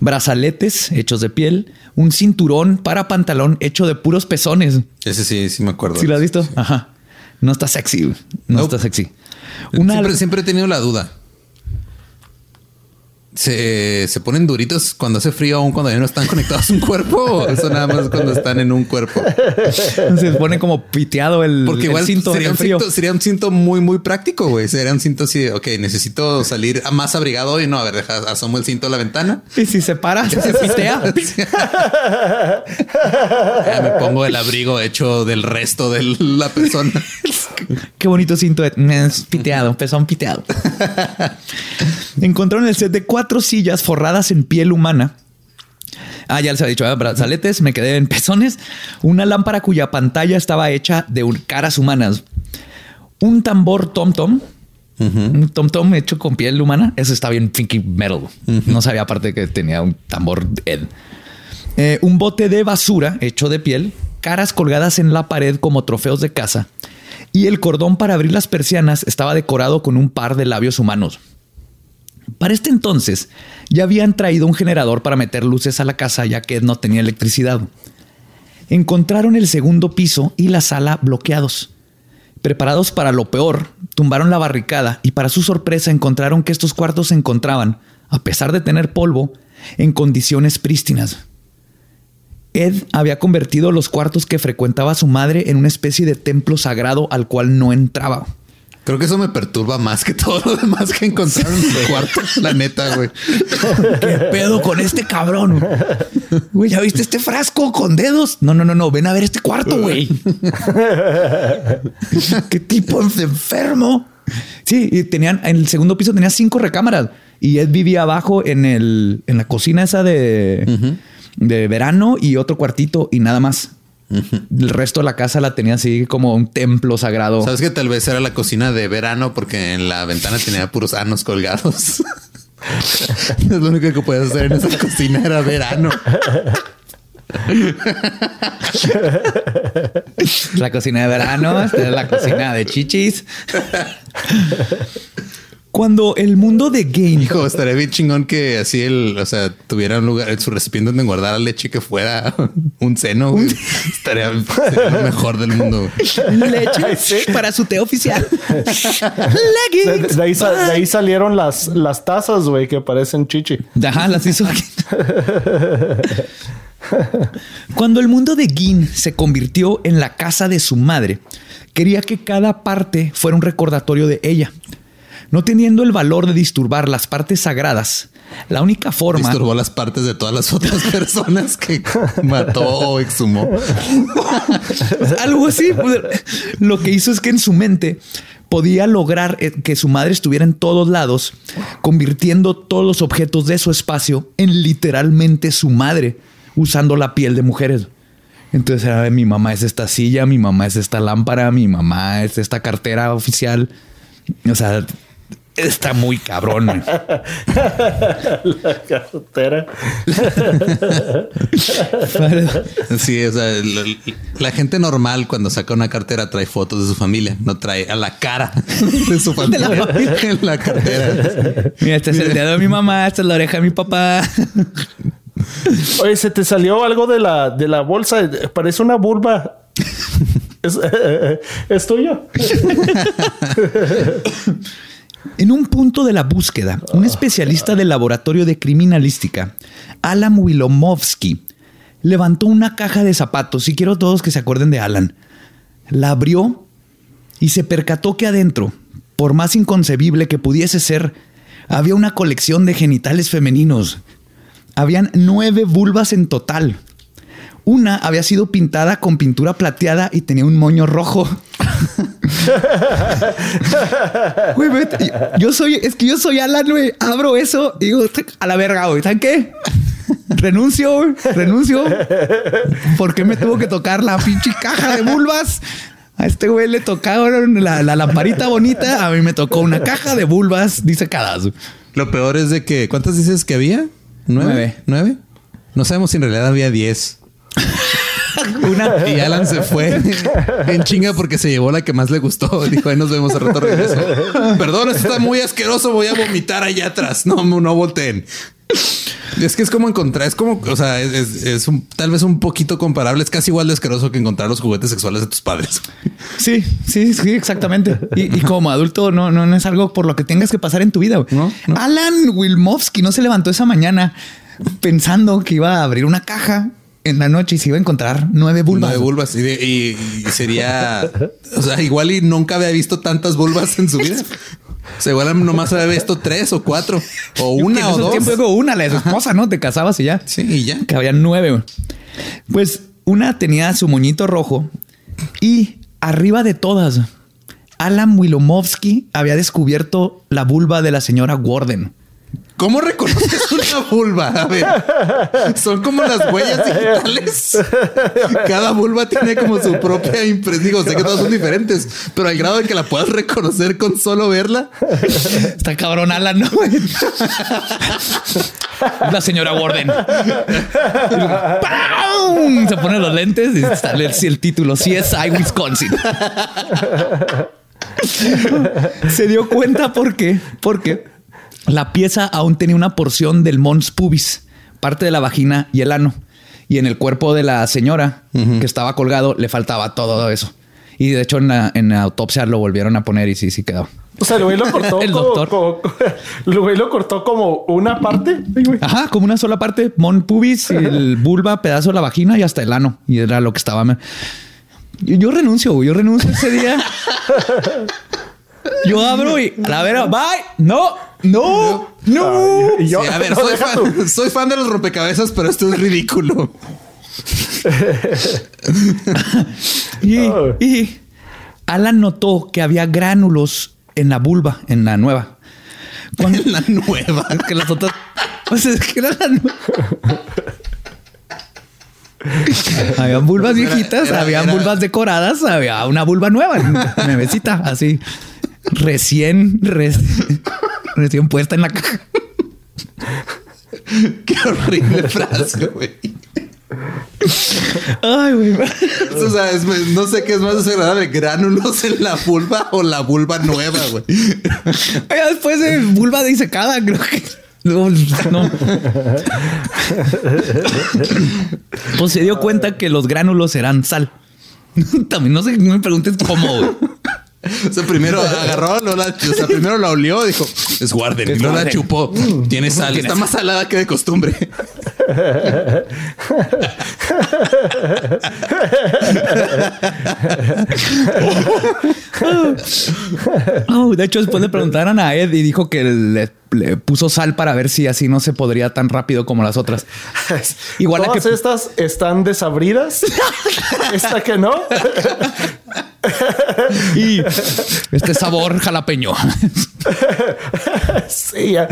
brazaletes hechos de piel, un cinturón para pantalón hecho de puros pezones. Ese sí, sí me acuerdo. ¿Sí lo has visto? Ajá. No está sexy. No está sexy. Una, Siempre, siempre he tenido la duda. ¿Se, ¿Se ponen duritos cuando hace frío aún cuando ya no están conectados a un cuerpo? ¿O eso nada más cuando están en un cuerpo? se pone como piteado el, Porque el igual cinto sería, un frío. cinto, sería un cinto muy, muy práctico, güey. Sería un cinto así de, ok, necesito salir más abrigado hoy. No, a ver, deja, asomo el cinto a la ventana. Y si se para, se pitea. Ya me pongo el abrigo hecho del resto de la persona. Qué bonito cinto. Es piteado, pezón piteado. Encontraron el set de cuatro sillas forradas en piel humana. Ah, ya les había dicho, ah, brazaletes, me quedé en pezones. Una lámpara cuya pantalla estaba hecha de caras humanas. Un tambor tom-tom. Un tom-tom hecho con piel humana. Eso está bien pinky metal. No sabía aparte que tenía un tambor Ed. Eh, un bote de basura hecho de piel, caras colgadas en la pared como trofeos de casa, y el cordón para abrir las persianas estaba decorado con un par de labios humanos. Para este entonces ya habían traído un generador para meter luces a la casa ya que no tenía electricidad. Encontraron el segundo piso y la sala bloqueados. Preparados para lo peor, tumbaron la barricada y para su sorpresa encontraron que estos cuartos se encontraban, a pesar de tener polvo, en condiciones prístinas. Ed había convertido los cuartos que frecuentaba su madre en una especie de templo sagrado al cual no entraba. Creo que eso me perturba más que todo lo demás que encontraron en su cuarto. La neta, güey. ¿Qué pedo con este cabrón? Güey, ¿ya viste este frasco con dedos? No, no, no, no. Ven a ver este cuarto, güey. ¿Qué tipo de enfermo? Sí, y tenían en el segundo piso tenía cinco recámaras y Ed vivía abajo en el en la cocina esa de, de verano y otro cuartito y nada más. El resto de la casa la tenía así como un templo sagrado. Sabes que tal vez era la cocina de verano porque en la ventana tenía puros anos colgados. es lo único que puedes hacer en esa cocina era verano. La cocina de verano, esta es la cocina de chichis. Cuando el mundo de Game Hijo, estaría bien chingón que así el, o sea, tuviera un lugar en su recipiente donde guardar la leche que fuera un seno. güey. Estaría, lo mejor del mundo. leche para su té oficial. De, Leggings. de ahí, de ahí salieron las, las tazas, güey, que parecen chichi. Ajá, las hizo aquí. Cuando el mundo de Gin se convirtió en la casa de su madre, quería que cada parte fuera un recordatorio de ella. No teniendo el valor de disturbar las partes sagradas, la única forma... Disturbó las partes de todas las otras personas que mató o exhumó. Algo así. Lo que hizo es que en su mente podía lograr eh, que su madre estuviera en todos lados, convirtiendo todos los objetos de su espacio en literalmente su madre, usando la piel de mujeres. Entonces era, mi mamá es esta silla, mi mamá es esta lámpara, mi mamá es esta cartera oficial. O sea, está muy cabrón. güey. Cartera. Sí, o sea, la, la gente normal cuando saca una cartera trae fotos de su familia, no trae a la cara de su familia en la cartera. Mira, este es el dedo de mi mamá, esta es la oreja de mi papá. Oye, se te salió algo de la, de la bolsa. Parece una vulva. ¿Es, ¿es tuyo? En un punto de la búsqueda, un especialista del laboratorio de criminalística, Alan Wilomovsky, levantó una caja de zapatos y quiero todos que se acuerden de Alan. La abrió y se percató que adentro, por más inconcebible que pudiese ser, había una colección de genitales femeninos. Habían nueve vulvas en total. Una había sido pintada con pintura plateada y tenía un moño rojo. Güey, yo soy, es que yo soy Alan, güey. Abro eso y digo, a la verga, güey. ¿Saben qué? Renuncio, güey. Renuncio. ¿Por qué me tuvo que tocar la pinche caja de vulvas? A este güey le tocaron la, la lamparita bonita. A mí me tocó una caja de vulvas disecadas. Lo peor es de que, ¿cuántas dices que había? ¿Nueve? ¿Nueve? No sabemos si en realidad había diez. Una. Y Alan se fue en chinga porque se llevó la que más le gustó. Dijo, ahí nos vemos al rato regreso. Perdón, esto está muy asqueroso. Voy a vomitar allá atrás. No, no volteen. Es que es como encontrar, es como, o sea, es, es un, tal vez un poquito comparable. Es casi igual de asqueroso que encontrar los juguetes sexuales de tus padres. Sí, sí, sí, exactamente. Y, y como adulto no, no, no es algo por lo que tengas que pasar en tu vida. güey. No, no. Alan Wilmovsky no se levantó esa mañana pensando que iba a abrir una caja en la noche y se iba a encontrar nueve vulvas. Nueve vulvas. Y, de- y- y sería, o sea, igual y nunca había visto tantas vulvas en su vida. O sea, igual nomás había visto tres o cuatro o una o dos. tiempos digo, una, la de su esposa, ¿no? Te casabas y ya. Sí, y ya. Que había nueve. Pues una tenía su moñito rojo y arriba de todas, Alan Wilomovsky había descubierto la vulva de la señora Warden. ¿Cómo reconoces una vulva? A ver, son como las huellas digitales. Cada vulva tiene como su propia impresión. Digo, sé que todas son diferentes, pero al grado de que la puedas reconocer con solo verla. Está cabrón Alan, ¿no? La señora Warden. ¡Pam! Se pone los lentes y sale el, el título CSI Wisconsin. Se dio cuenta por qué. Porque la pieza aún tenía una porción del mons pubis, parte de la vagina y el ano. Y en el cuerpo de la señora que estaba colgado le faltaba todo eso. Y de hecho en la, en la autopsia lo volvieron a poner y sí, sí quedó. O sea, el güey lo cortó. El como- doctor. como- el güey lo cortó como una parte. Ay. Ajá, como una sola parte, mon pubis, el vulva, pedazo de la vagina y hasta el ano. Y era lo que estaba. Yo, yo renuncio, güey, yo renuncio ese día. Yo abro y a la vera, bye. No, no, no. Y yo, Sí, a ver, no, soy fan, tú. soy fan de los rompecabezas, pero esto es ridículo. Y, Oh. y Alan notó que había gránulos en la vulva, en la nueva. Cuando, La nueva. que las otras. Pues es que era la nueva. Habían vulvas viejitas, era- habían era- vulvas decoradas, había una vulva nueva, nuevecita, así recién, reci- recién puesta en la caja. Qué horrible frase, güey. Ay, güey. O sea, es- no sé qué es más desagradable, gránulos en la vulva o la vulva nueva, güey. Ya después de vulva disecada, creo que. No, no. Pues se dio cuenta que los gránulos eran sal. También no sé, no me preguntes cómo. güey. O sea, primero agarró, luego la, o sea, primero la olió, dijo, es guarden, luego la chupó. Tiene sal, está más salada que de costumbre. Oh, de hecho, después le preguntaron a Ed y dijo que le, le puso sal para ver si así no se podría tan rápido como las otras. Igual a Todas que estas están desabridas. Esta que no. y este sabor jalapeño. sí, ya.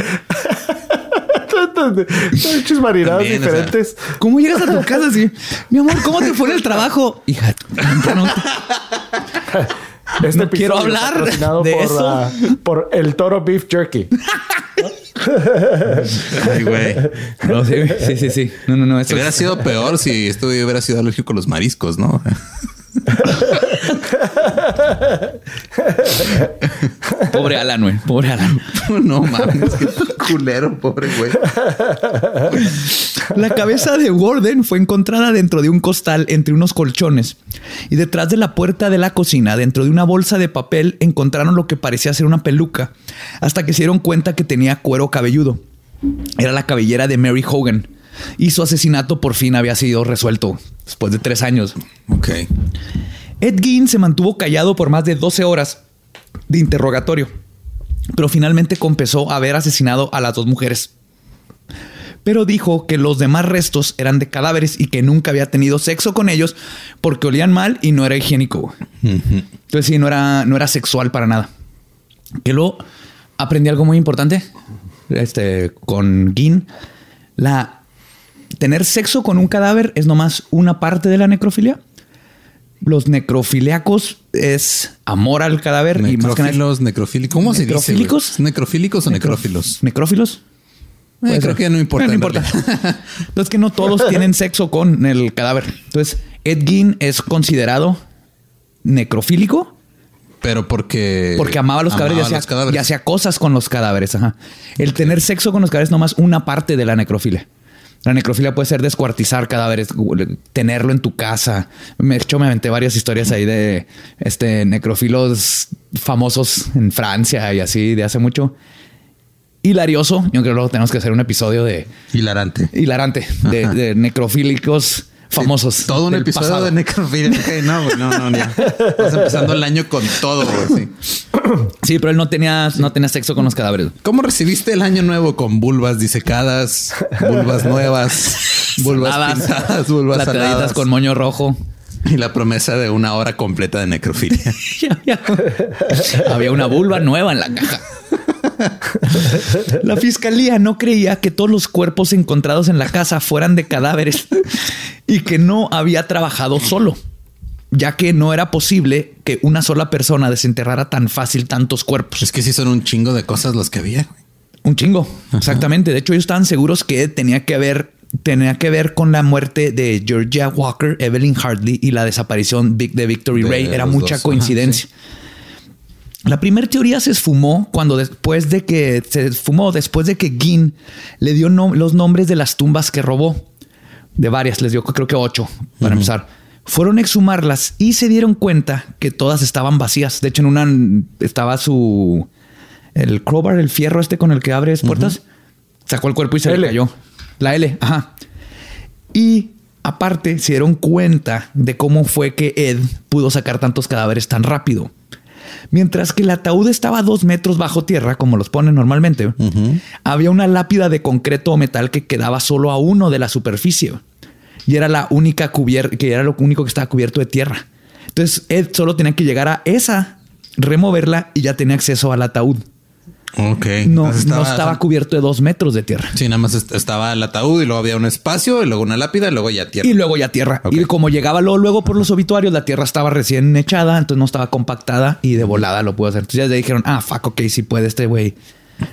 Muchos marinados También, o sea, diferentes. ¿Cómo llegas a tu casa así? Mi amor, ¿cómo te fue en el trabajo? Hija, no, Este No quiero hablar de por, eso. ah, por el Toro Beef Jerky. Ay, güey. no, sí, sí, sí, sí. No, no, no. Eso Hubiera es- sido peor si esto hubiera sido alérgico a los mariscos, ¿no? Pobre Alan, güey. Pobre Alan. no mames, qué culero, pobre güey. La cabeza de Warden fue encontrada dentro de un costal entre unos colchones y detrás de la puerta de la cocina, dentro de una bolsa de papel, encontraron lo que parecía ser una peluca, hasta que se dieron cuenta que tenía cuero cabelludo. Era la cabellera de Mary Hogan y su asesinato por fin había sido resuelto después de tres años. Ok. Ed Gein se mantuvo callado por más de 12 horas de interrogatorio, pero finalmente confesó haber asesinado a las dos mujeres. pero dijo que los demás restos eran de cadáveres y que nunca había tenido sexo con ellos porque olían mal y no era higiénico. Entonces sí, no era, no era sexual para nada. Que luego aprendí algo muy importante este, con Gin. La, tener sexo con un cadáver es nomás una parte de la necrofilia. Los necrofiliacos es amor al cadáver y más que nada necrofílicos. ¿Cómo se dice? ¿Necrofílicos? ¿Necrofílicos o necrófilos? necrófilos. Eh, creo que ya no importa. No, no importa. realidad. es que no todos tienen sexo con el cadáver. Entonces, Ed Gein es considerado necrofílico Pero porque... porque amaba los cadáveres y amaba hacía, los cadáveres. y hacía cosas con los cadáveres. Ajá. El tener sexo con los cadáveres es nomás una parte de la necrofilia. La necrofilia puede ser descuartizar cadáveres, tenerlo en tu casa. Me, de hecho, me aventé varias historias ahí de este necrofilos famosos en Francia y así de hace mucho. Hilarioso. Yo creo que luego tenemos que hacer un episodio de Hilarante. hilarante de, de necrofílicos famosos. Todo un episodio pasado. de necrofilia. Ok, no, güey, no, no, ya. Estás empezando el año con todo, güey. sí. Sí, pero él no tenía, no tenía sexo con los cadáveres. ¿Cómo recibiste el año nuevo con vulvas disecadas, vulvas nuevas, vulvas Saladas, pintadas, vulvas plateaditas con moño rojo. y la promesa de una hora completa de necrofilia? Había una vulva nueva en la caja. La fiscalía no creía que todos los cuerpos encontrados en la casa fueran de cadáveres y que no había trabajado solo, ya que no era posible que una sola persona desenterrara tan fácil tantos cuerpos. Es que sí son un chingo de cosas las que había. Un chingo, exactamente. De hecho, ellos estaban seguros que tenía que ver, tenía que ver con la muerte de Georgia Walker, Evelyn Hartley y la desaparición de Victory De Ray. Era mucha dos, ajá, coincidencia. La primera teoría se esfumó cuando después de que se esfumó después de que Gin le dio los nombres de las tumbas que robó. De varias, les dio creo que ocho para empezar. Fueron a exhumarlas y se dieron cuenta que todas estaban vacías. De hecho, en una estaba su el crowbar, el fierro este con el que abres puertas. Sacó el cuerpo y se L. le cayó. La L, ajá. Y aparte se dieron cuenta de cómo fue que Ed pudo sacar tantos cadáveres tan rápido. Mientras que el ataúd estaba a dos metros bajo tierra, como los ponen normalmente, había una lápida de concreto o metal que quedaba solo a uno de la superficie. Y era la única cubierta, que era lo único que estaba cubierto de tierra. Entonces Ed solo tenía que llegar a esa, removerla y ya tenía acceso al ataúd. Ok. No, Entonces no estaba cubierto de dos metros de tierra. Sí, nada más est- estaba el ataúd y luego había un espacio y luego una lápida y luego ya tierra. Y luego ya tierra. Y como llegaba luego, luego por los obituarios, la tierra estaba recién echada, entonces no estaba compactada y de volada lo pudo hacer. Entonces ya le dijeron, ah, fuck, ok, sí puede este güey.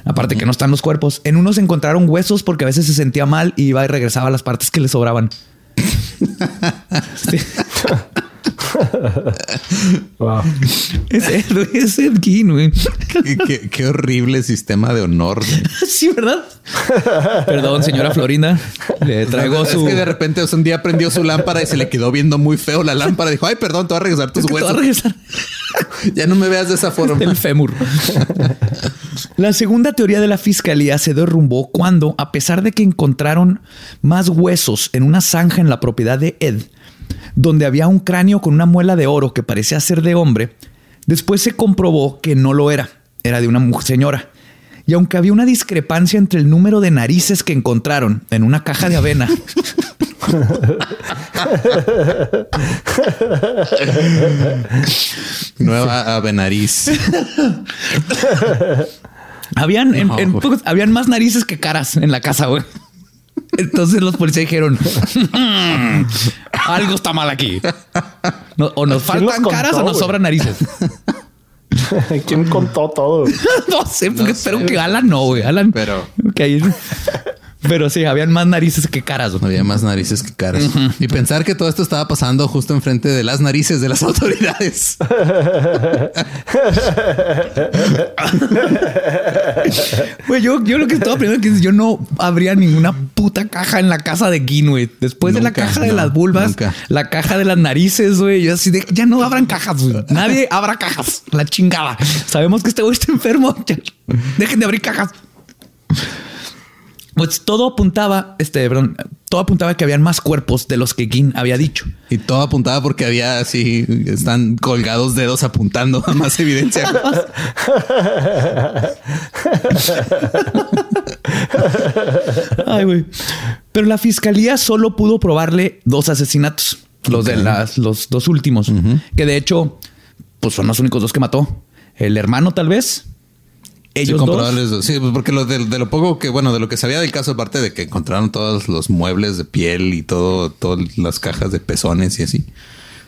Aparte que no están los cuerpos. En unos encontraron huesos porque a veces se sentía mal y iba y regresaba a las partes que le sobraban. Wow. Es Ed, es Ed Gein, güey. qué, qué- qué horrible sistema de honor. güey. Sí, ¿verdad? Perdón, señora Florinda. Le traigo es su... que de repente un día prendió su lámpara y se le quedó viendo muy feo la lámpara. Dijo, ay, perdón, te voy a regresar tus Es que te va a huesos. regresar. Ya no me veas de esa forma. El fémur. La segunda teoría de la fiscalía se derrumbó cuando, a pesar de que encontraron más huesos en una zanja en la propiedad de Ed, donde había un cráneo con una muela de oro que parecía ser de hombre, después se comprobó que no lo era, era de una señora. Y aunque había una discrepancia entre el número de narices que encontraron en una caja de avena Nueva Avenariz. Habían, en- habían más narices que caras en la casa, güey. Entonces los policías dijeron, "Mm, algo está mal aquí. No, o nos ¿Quién los faltan caras o nos sobran narices. ¿Quién contó todo? no sé, porque No espero sé. que Alan no, güey. Alan. Pero- Ok. Pero sí, habían más narices que caras. güey. Había más narices que caras. Y pensar que todo esto estaba pasando justo enfrente de las narices de las autoridades. Güey, yo, yo lo que estaba que es, yo no habría ninguna puta caja en la casa de Gin, güey. Después de la caja de no, las vulvas, nunca. la caja de las narices, güey. Yo así de ya no abran cajas, güey. Nadie abra cajas. La chingada. Sabemos que este güey está enfermo. Ya, Dejen de abrir cajas. Pues todo apuntaba, este, perdón, todo apuntaba que habían más cuerpos de los que Gin había dicho. Y todo apuntaba porque había así, están colgados dedos apuntando a más evidencia. Ay, güey. Pero la fiscalía solo pudo probarle dos asesinatos. Los de las, los dos últimos. Que de hecho, pues son los únicos dos que mató. El hermano, tal vez. Ellos sí, dos. dos. Sí, pues porque lo de, de lo poco que, bueno, de lo que sabía del caso, aparte de que encontraron todos los muebles de piel y todo, todas las cajas de pezones y así,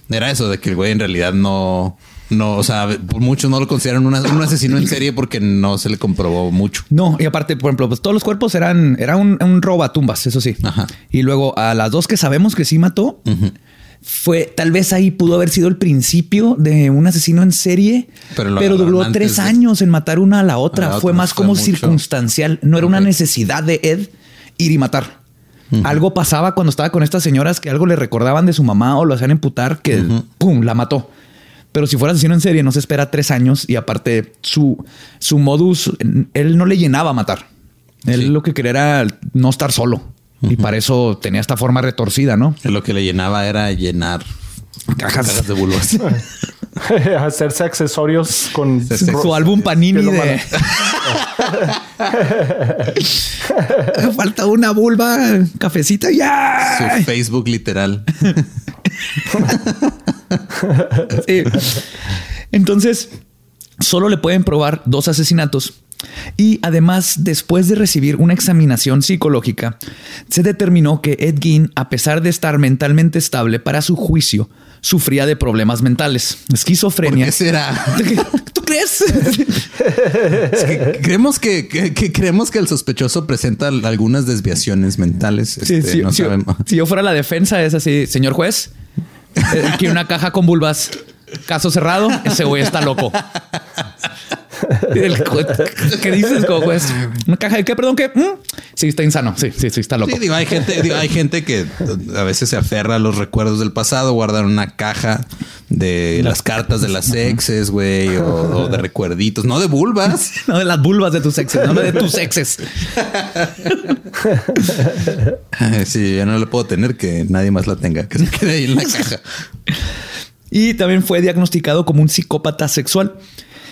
era eso de que el güey en realidad no, no, o sea, por muchos no lo consideran una- un asesino en serie porque no se le comprobó mucho. No, y aparte, por ejemplo, pues todos los cuerpos eran, era un, un robatumbas, eso sí. Ajá. Y luego a las dos que sabemos que sí mató, fue tal vez ahí pudo haber sido el principio de un asesino en serie, Pero pero, duró tres de- años en matar una a la otra. A la fue otra, más como circunstancial. No era una necesidad de Ed ir y matar. Algo pasaba cuando estaba con estas señoras que algo le recordaban de su mamá o lo hacían emputar que pum, la mató. Pero si fuera asesino en serie, no se espera tres años y aparte su, su modus, él no le llenaba a matar. Él Sí. lo que quería era no estar solo. Y para eso tenía esta forma retorcida, ¿no? Lo que le llenaba era llenar Cajas. cajas de vulvas. Hacerse accesorios con Su álbum Panini de... Falta una vulva, cafecita, ya. Su Facebook literal. Sí. Entonces, solo le pueden probar dos asesinatos. Y además, después de recibir una examinación psicológica, se determinó que Ed Gein, a pesar de estar mentalmente estable para su juicio, sufría de problemas mentales, ¿Por esquizofrenia. qué será? ¿Tú crees? Es que creemos que, que- que creemos que el sospechoso presenta algunas desviaciones mentales. Este, sí, no sí, sabemos. si yo fuera la defensa, es así, señor juez, eh, quiero una caja con vulvas. Caso cerrado, ese güey está loco. El ¿Qué dices, como juez? ¿Una caja de qué? Perdón, ¿qué? ¿Mm? Sí, está insano. Sí, sí, sí, está loco. Sí, digo, hay gente, digo, hay gente que a veces se aferra a los recuerdos del pasado, guardan una caja de las cartas de las exes, güey, o, o de recuerditos, no de vulvas. No de las vulvas de tus exes, no de tus exes. Sí, yo no le puedo tener que nadie más la tenga, que se quede ahí en la caja. Y también fue diagnosticado como un psicópata sexual.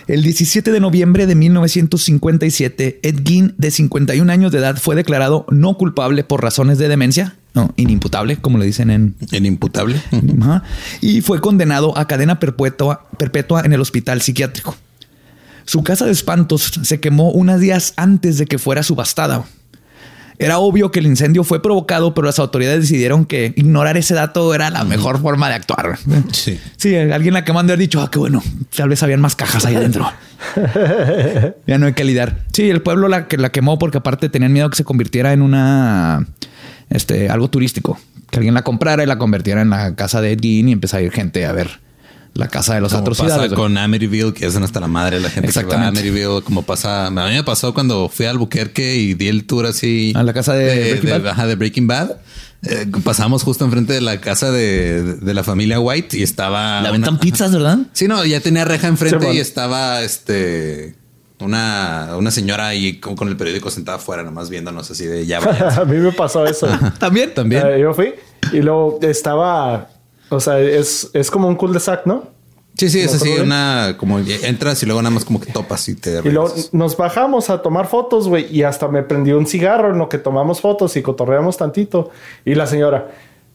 El 17 de noviembre de 1957, Ed Gein, de 51 años de edad, fue declarado no culpable por razones de demencia, no, inimputable, como le dicen en, El imputable. Ajá. Y fue condenado a cadena perpetua, perpetua en el hospital psiquiátrico. Su casa de espantos se quemó unos días antes de que fuera subastada. Era obvio que el incendio fue provocado, pero las autoridades decidieron que ignorar ese dato era la mejor forma de actuar. Sí. Sí, alguien la quemando haber dicho, ah, qué bueno, tal vez habían más cajas ahí adentro. ya no hay que lidiar. Sí, el pueblo la, que la quemó porque aparte tenían miedo que se convirtiera en una, este, algo turístico. Que alguien la comprara y la convirtiera en la casa de Ed Gein y empezara a ir gente a ver la casa de los Como atrocidades. pasa con Amityville, que es hasta la madre la gente que va a Exactamente. Amityville, como pasa. A mí me pasó cuando fui a Albuquerque y di el tour así. A la casa de Breaking Bad. ajá, de Breaking Bad. Eh, pasamos justo enfrente de la casa de, de la familia White y estaba. La una- ventan pizzas, ¿verdad? Sí, no, ya tenía reja enfrente Sí, bueno. y estaba este. Una, una señora ahí con, con el periódico sentada afuera, nomás viéndonos así de ya a mí me pasó eso. También. También. Eh, yo fui y luego estaba, o sea, es, es como un cul-de-sac, ¿no? Sí, sí, es ¿Me así, bien? una como entras y luego nada más como que topas y te Y luego regresas. nos bajamos a tomar fotos, güey, y hasta me prendió un cigarro en lo que tomamos fotos y cotorreamos tantito. Y la señora,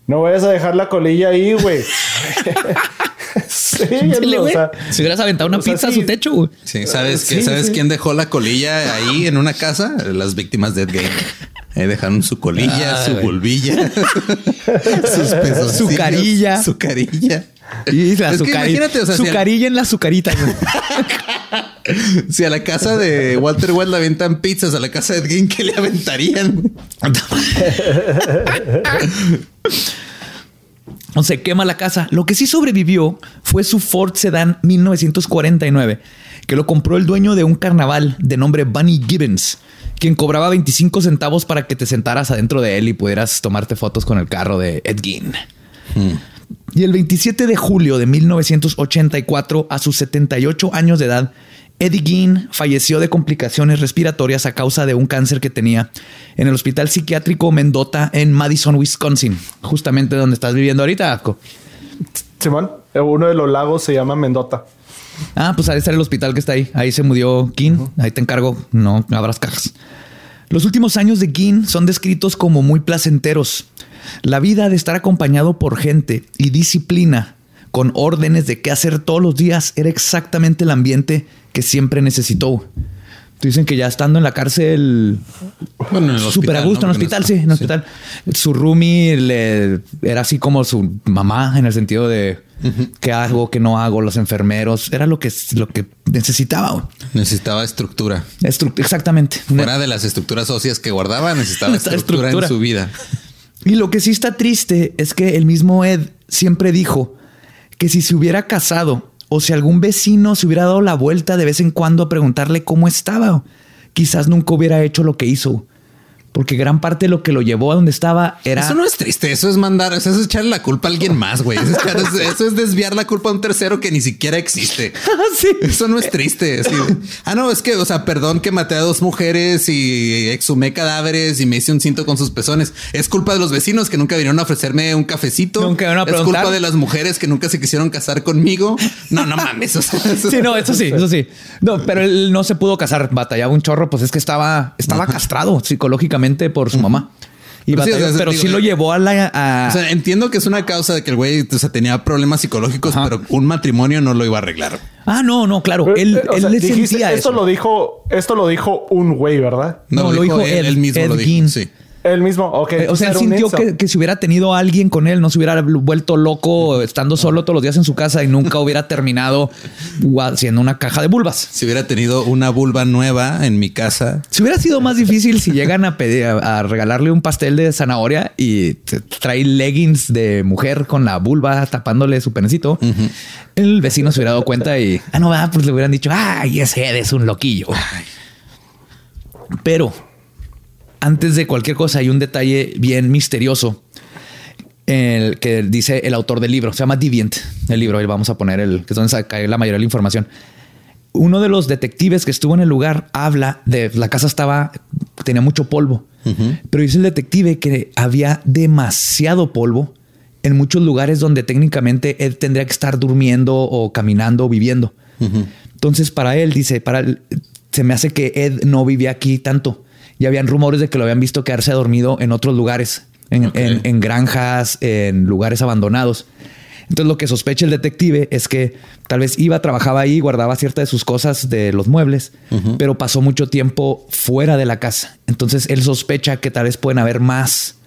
no vayas a dejar la colilla ahí, güey. sí, Dile, o güey. sea, si hubieras aventado una o sea, pizza a sí. su techo, güey. Sí, ¿sabes, Sí, qué? ¿sabes sí. quién dejó la colilla ahí en una casa? Las víctimas de Ed Gein. Ahí dejaron su colilla, Ah, su bulbilla, sus pezoncillos, Su carilla. su carilla. Y la Es que imagínate, o sea, si, azucarilla en la azucarita. si a la casa de Walter White le aventan pizzas, a la casa de Ed Gein, ¿qué le aventarían? O se quema la casa. Lo que sí sobrevivió fue su Ford Sedan 1949, que lo compró el dueño de un carnaval de nombre Bunny Gibbons, quien cobraba 25 centavos para que te sentaras adentro de él y pudieras tomarte fotos con el carro de Ed Gein. Y el 27 de julio de 1984, a sus 78 años de edad, Eddie Gein falleció de complicaciones respiratorias a causa de un cáncer que tenía en el hospital psiquiátrico Mendota en Madison, Wisconsin, justamente donde estás viviendo ahorita. Asco. Simón, eh, uno de los lagos se llama Mendota. Ah, pues ahí está el hospital que está ahí. Ahí se murió King. Ahí te encargo. No abras cajas. Los últimos años de Gin son descritos como muy placenteros. La vida de estar acompañado por gente y disciplina, con órdenes de qué hacer todos los días, era exactamente el ambiente que siempre necesitó. Dicen que ya estando en la cárcel, Bueno, en el súper a hospital, gusto, ¿no? en el hospital, no sí, en el hospital. Su roomie le, era así como su mamá, en el sentido de qué hago, qué no hago, los enfermeros. Era lo que, lo que necesitaba. Necesitaba estructura. Estru- exactamente. Fuera de las estructuras óseas que guardaba, necesitaba estructura. en su vida. Y lo que sí está triste es que el mismo Ed siempre dijo que si se hubiera casado o si algún vecino se hubiera dado la vuelta de vez en cuando a preguntarle cómo estaba, quizás nunca hubiera hecho lo que hizo. Porque gran parte de lo que lo llevó a donde estaba era... Eso no es triste, eso es mandar, eso es echarle la culpa a alguien más, güey. Eso, es echar- eso es desviar la culpa a un tercero que ni siquiera existe. Sí. Eso no es triste. ah, no, es que, o sea, perdón que maté a dos mujeres y exhumé cadáveres y me hice un cinto con sus pezones. Es culpa de los vecinos que nunca vinieron a ofrecerme un cafecito. Nunca es culpa de las mujeres que nunca se quisieron casar conmigo. No, no mames. o sea, eso- Sí, no, eso sí, eso sí. No, pero él no se pudo casar, batallaba un chorro, pues es que estaba, estaba castrado psicológicamente por su mamá. Y Pero sí, o sea, pero digo, sí lo eh, llevó a la... a- O sea, entiendo que es una causa de que el güey o sea, tenía problemas psicológicos, Ajá. pero un matrimonio no lo iba a arreglar. ah, no, no, claro. Pero, Él, eh, o él sea, le dijiste, sentía esto eso. lo dijo, esto lo dijo un güey, ¿verdad? No, lo dijo Ed- él, mismo Ed lo dijo. Gein. Sí. Él mismo, ok. Eh, O sea, él sintió que, que si hubiera tenido a alguien con él, no se hubiera vuelto loco estando solo todos los días en su casa y nunca hubiera terminado haciendo una caja de bulbas. Si hubiera tenido una vulva nueva en mi casa, Si hubiera sido más difícil si llegan a pedir a, a regalarle un pastel de zanahoria y te trae leggings de mujer con la vulva tapándole su penecito, el vecino se hubiera dado cuenta y ah, no, va, pues le hubieran dicho, ay, ese Ed es un loquillo. Pero antes de cualquier cosa hay un detalle bien misterioso el que dice el autor del libro. Se llama Deviant, el libro. Ahí vamos a poner el que es donde saca la mayoría de la información. Uno de los detectives que estuvo en el lugar habla de la casa estaba tenía mucho polvo, pero dice el detective que había demasiado polvo en muchos lugares donde técnicamente él tendría que estar durmiendo o caminando o viviendo. Entonces, para él, dice, para él, se me hace que Ed no vivía aquí tanto. Y habían rumores de que lo habían visto quedarse dormido en otros lugares, en, Ok. en- en granjas, en lugares abandonados. Entonces, lo que sospecha el detective es que tal vez iba, trabajaba ahí, guardaba ciertas de sus cosas de los muebles, pero pasó mucho tiempo fuera de la casa. Entonces, él sospecha que tal vez pueden haber más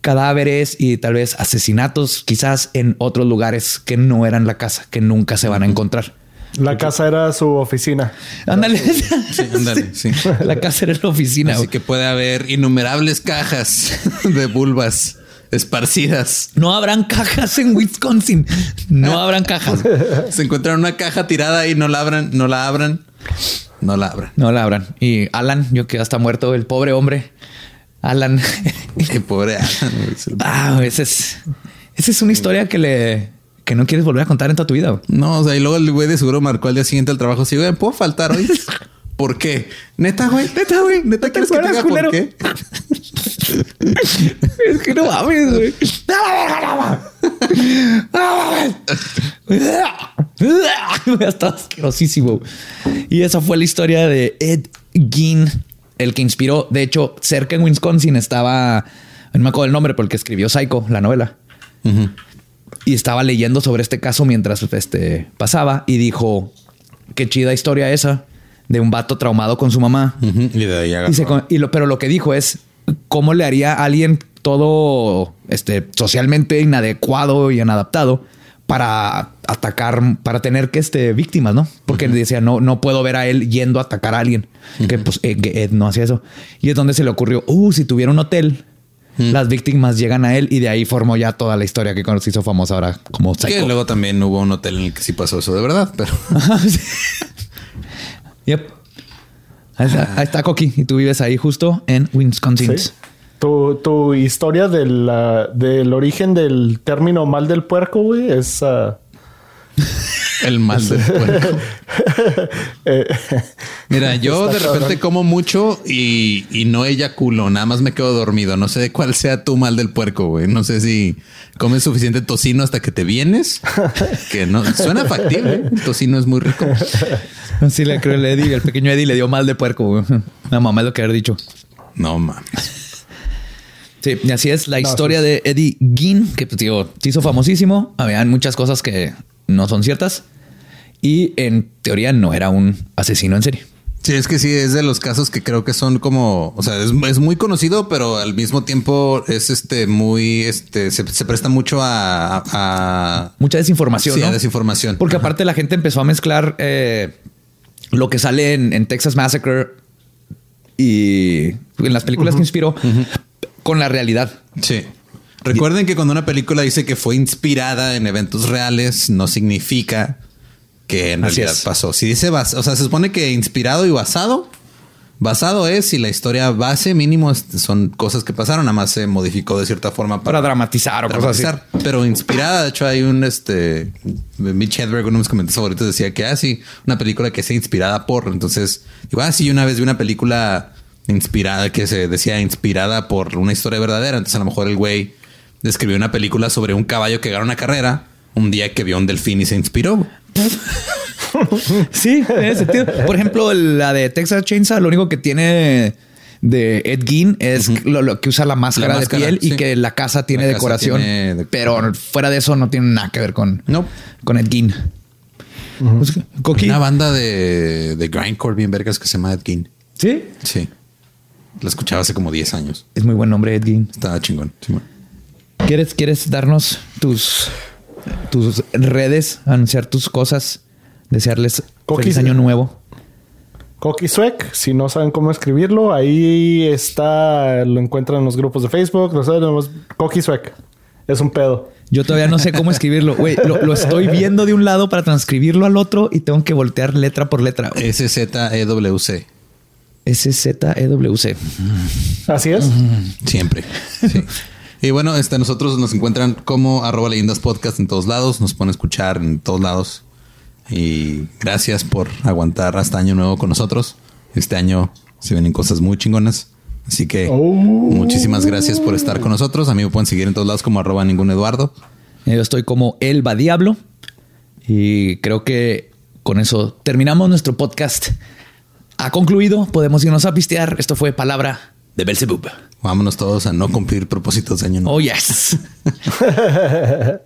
cadáveres y tal vez asesinatos, quizás en otros lugares que no eran la casa, que nunca se van a encontrar. La casa era su oficina. Ándale. Sí, ándale, sí. La casa era la oficina. así güey. que puede haber innumerables cajas de vulvas esparcidas. No habrán cajas en Wisconsin. No habrán cajas. Se encuentran una caja tirada y no la abran, no la abran, no la abran. No la abran. Y Alan, yo que ya está muerto, el pobre hombre. Alan. Qué pobre Alan, ah, esa es, esa es una historia que le que no quieres volver a contar en toda tu vida. güey. No, o sea, y luego el güey de seguro marcó al día siguiente al trabajo. Sí, güey, ¿puedo faltar hoy? ¿Por qué? Neta, güey. Neta, güey. Neta, ¿quieres que te diga por qué? Es que no mames, güey. ¡No la verga, no mames! Está asquerosísimo. Y esa fue la historia de Ed Gein, el que inspiró. De hecho, cerca en Wisconsin estaba, no me acuerdo el nombre, pero el que escribió Psycho, la novela. Y estaba leyendo sobre este caso mientras este, pasaba y dijo: Qué chida historia esa de un vato traumado con su mamá. Y de ahí agarró. Y se con- y lo, pero lo que dijo es cómo le haría a alguien todo este, socialmente inadecuado y inadaptado para atacar, para tener que este, víctimas, ¿no? Porque decía, no, no puedo ver a él yendo a atacar a alguien. Que pues eh, que Ed no hacía eso. Y es donde se le ocurrió, uh, si tuviera un hotel, las víctimas llegan a él y de ahí formó ya toda la historia que se hizo famosa ahora como Que Psycho. luego también hubo un hotel en el que sí pasó eso de verdad, pero Yep. Ahí está, ahí está Coqui. Y tú vives ahí justo en Wisconsin. Sí. Tu, tu historia del, del origen del término mal del puerco, güey, es... ah, el mal del puerco. eh, Mira, yo de repente cabrón. como mucho y, y no eyaculo, nada más me quedo dormido. No sé cuál sea tu mal del puerco, güey. No sé si comes suficiente tocino hasta que te vienes, que no suena factible. El tocino es muy rico. Sí, le creo el Eddie, el pequeño Eddie le dio mal de puerco. güey. La mamá es lo que haber dicho. No mames. Sí, y así es la historia de Eddie Gein, que pues, digo, se hizo famosísimo. Habían muchas cosas que no son ciertas. Y en teoría no era un asesino en serie. Sí, es que sí, es de los casos que creo que son como, o sea, es, es muy conocido, pero al mismo tiempo es este muy, este, se, se presta mucho a, a- Mucha desinformación. sí, ¿no? a desinformación. Porque aparte la gente empezó a mezclar eh, lo que sale en, en Texas Massacre y en las películas que inspiró con la realidad. Sí. Recuerden que cuando una película dice que fue inspirada en eventos reales, no significa que en Así realidad es. pasó. Si dice bas- o sea, se supone que inspirado y basado, basado es si la historia base mínimo son cosas que pasaron, nada más se modificó de cierta forma Para dramatizar o cosas así. dramatizar. Pero inspirada, de hecho, hay un este Mitch Hedberg, uno de mis comentarios favoritos, decía que así una película que sea inspirada por. Entonces, digo, ah, sí, una vez vi una película inspirada que se decía inspirada por una historia verdadera. Entonces, a lo mejor el güey escribió una película sobre un caballo que gana una carrera un día que vio un delfín y se inspiró. Sí, en ese sentido. Por ejemplo, la de Texas Chainsaw, lo único que tiene de Ed Gein es lo, lo que usa la máscara, La máscara, de piel y que la casa tiene La casa decoración. tiene de- Pero fuera de eso no tiene nada que ver con, No. con Ed Gein. Pues. Una banda de, de grindcore bien vergas que se llama Ed Gein. Sí. Sí. La escuchaba hace como 10 años. Es muy buen nombre, Ed Gein. Estaba chingón. ¿Quieres, ¿Quieres darnos tus, tus redes, anunciar tus cosas, desearles Coqui, feliz año nuevo? Coqui Suec, si no saben cómo escribirlo, ahí está, lo encuentran en los grupos de Facebook, lo saben, nomás Coqui Suec. Es un pedo. Yo todavía no sé cómo escribirlo. Güey, lo, lo estoy viendo de un lado para transcribirlo al otro y tengo que voltear letra por letra. SZEWC. S-Z-E-W-C. Así es. Siempre. Sí. Y bueno, este, nosotros nos encuentran como arroba leyendas podcast en todos lados. Nos pueden escuchar en todos lados. Y gracias por aguantar hasta año nuevo con nosotros. Este año se vienen cosas muy chingonas. Así que Oh. muchísimas gracias por estar con nosotros. A mí me pueden seguir en todos lados como arroba ningún Eduardo. Yo estoy como Elba Diablo y creo que con eso terminamos nuestro podcast. Ha concluido, podemos irnos a pistear. Esto fue Palabra de Belzebub. Vámonos todos a no cumplir propósitos de año nuevo. Oh, yes.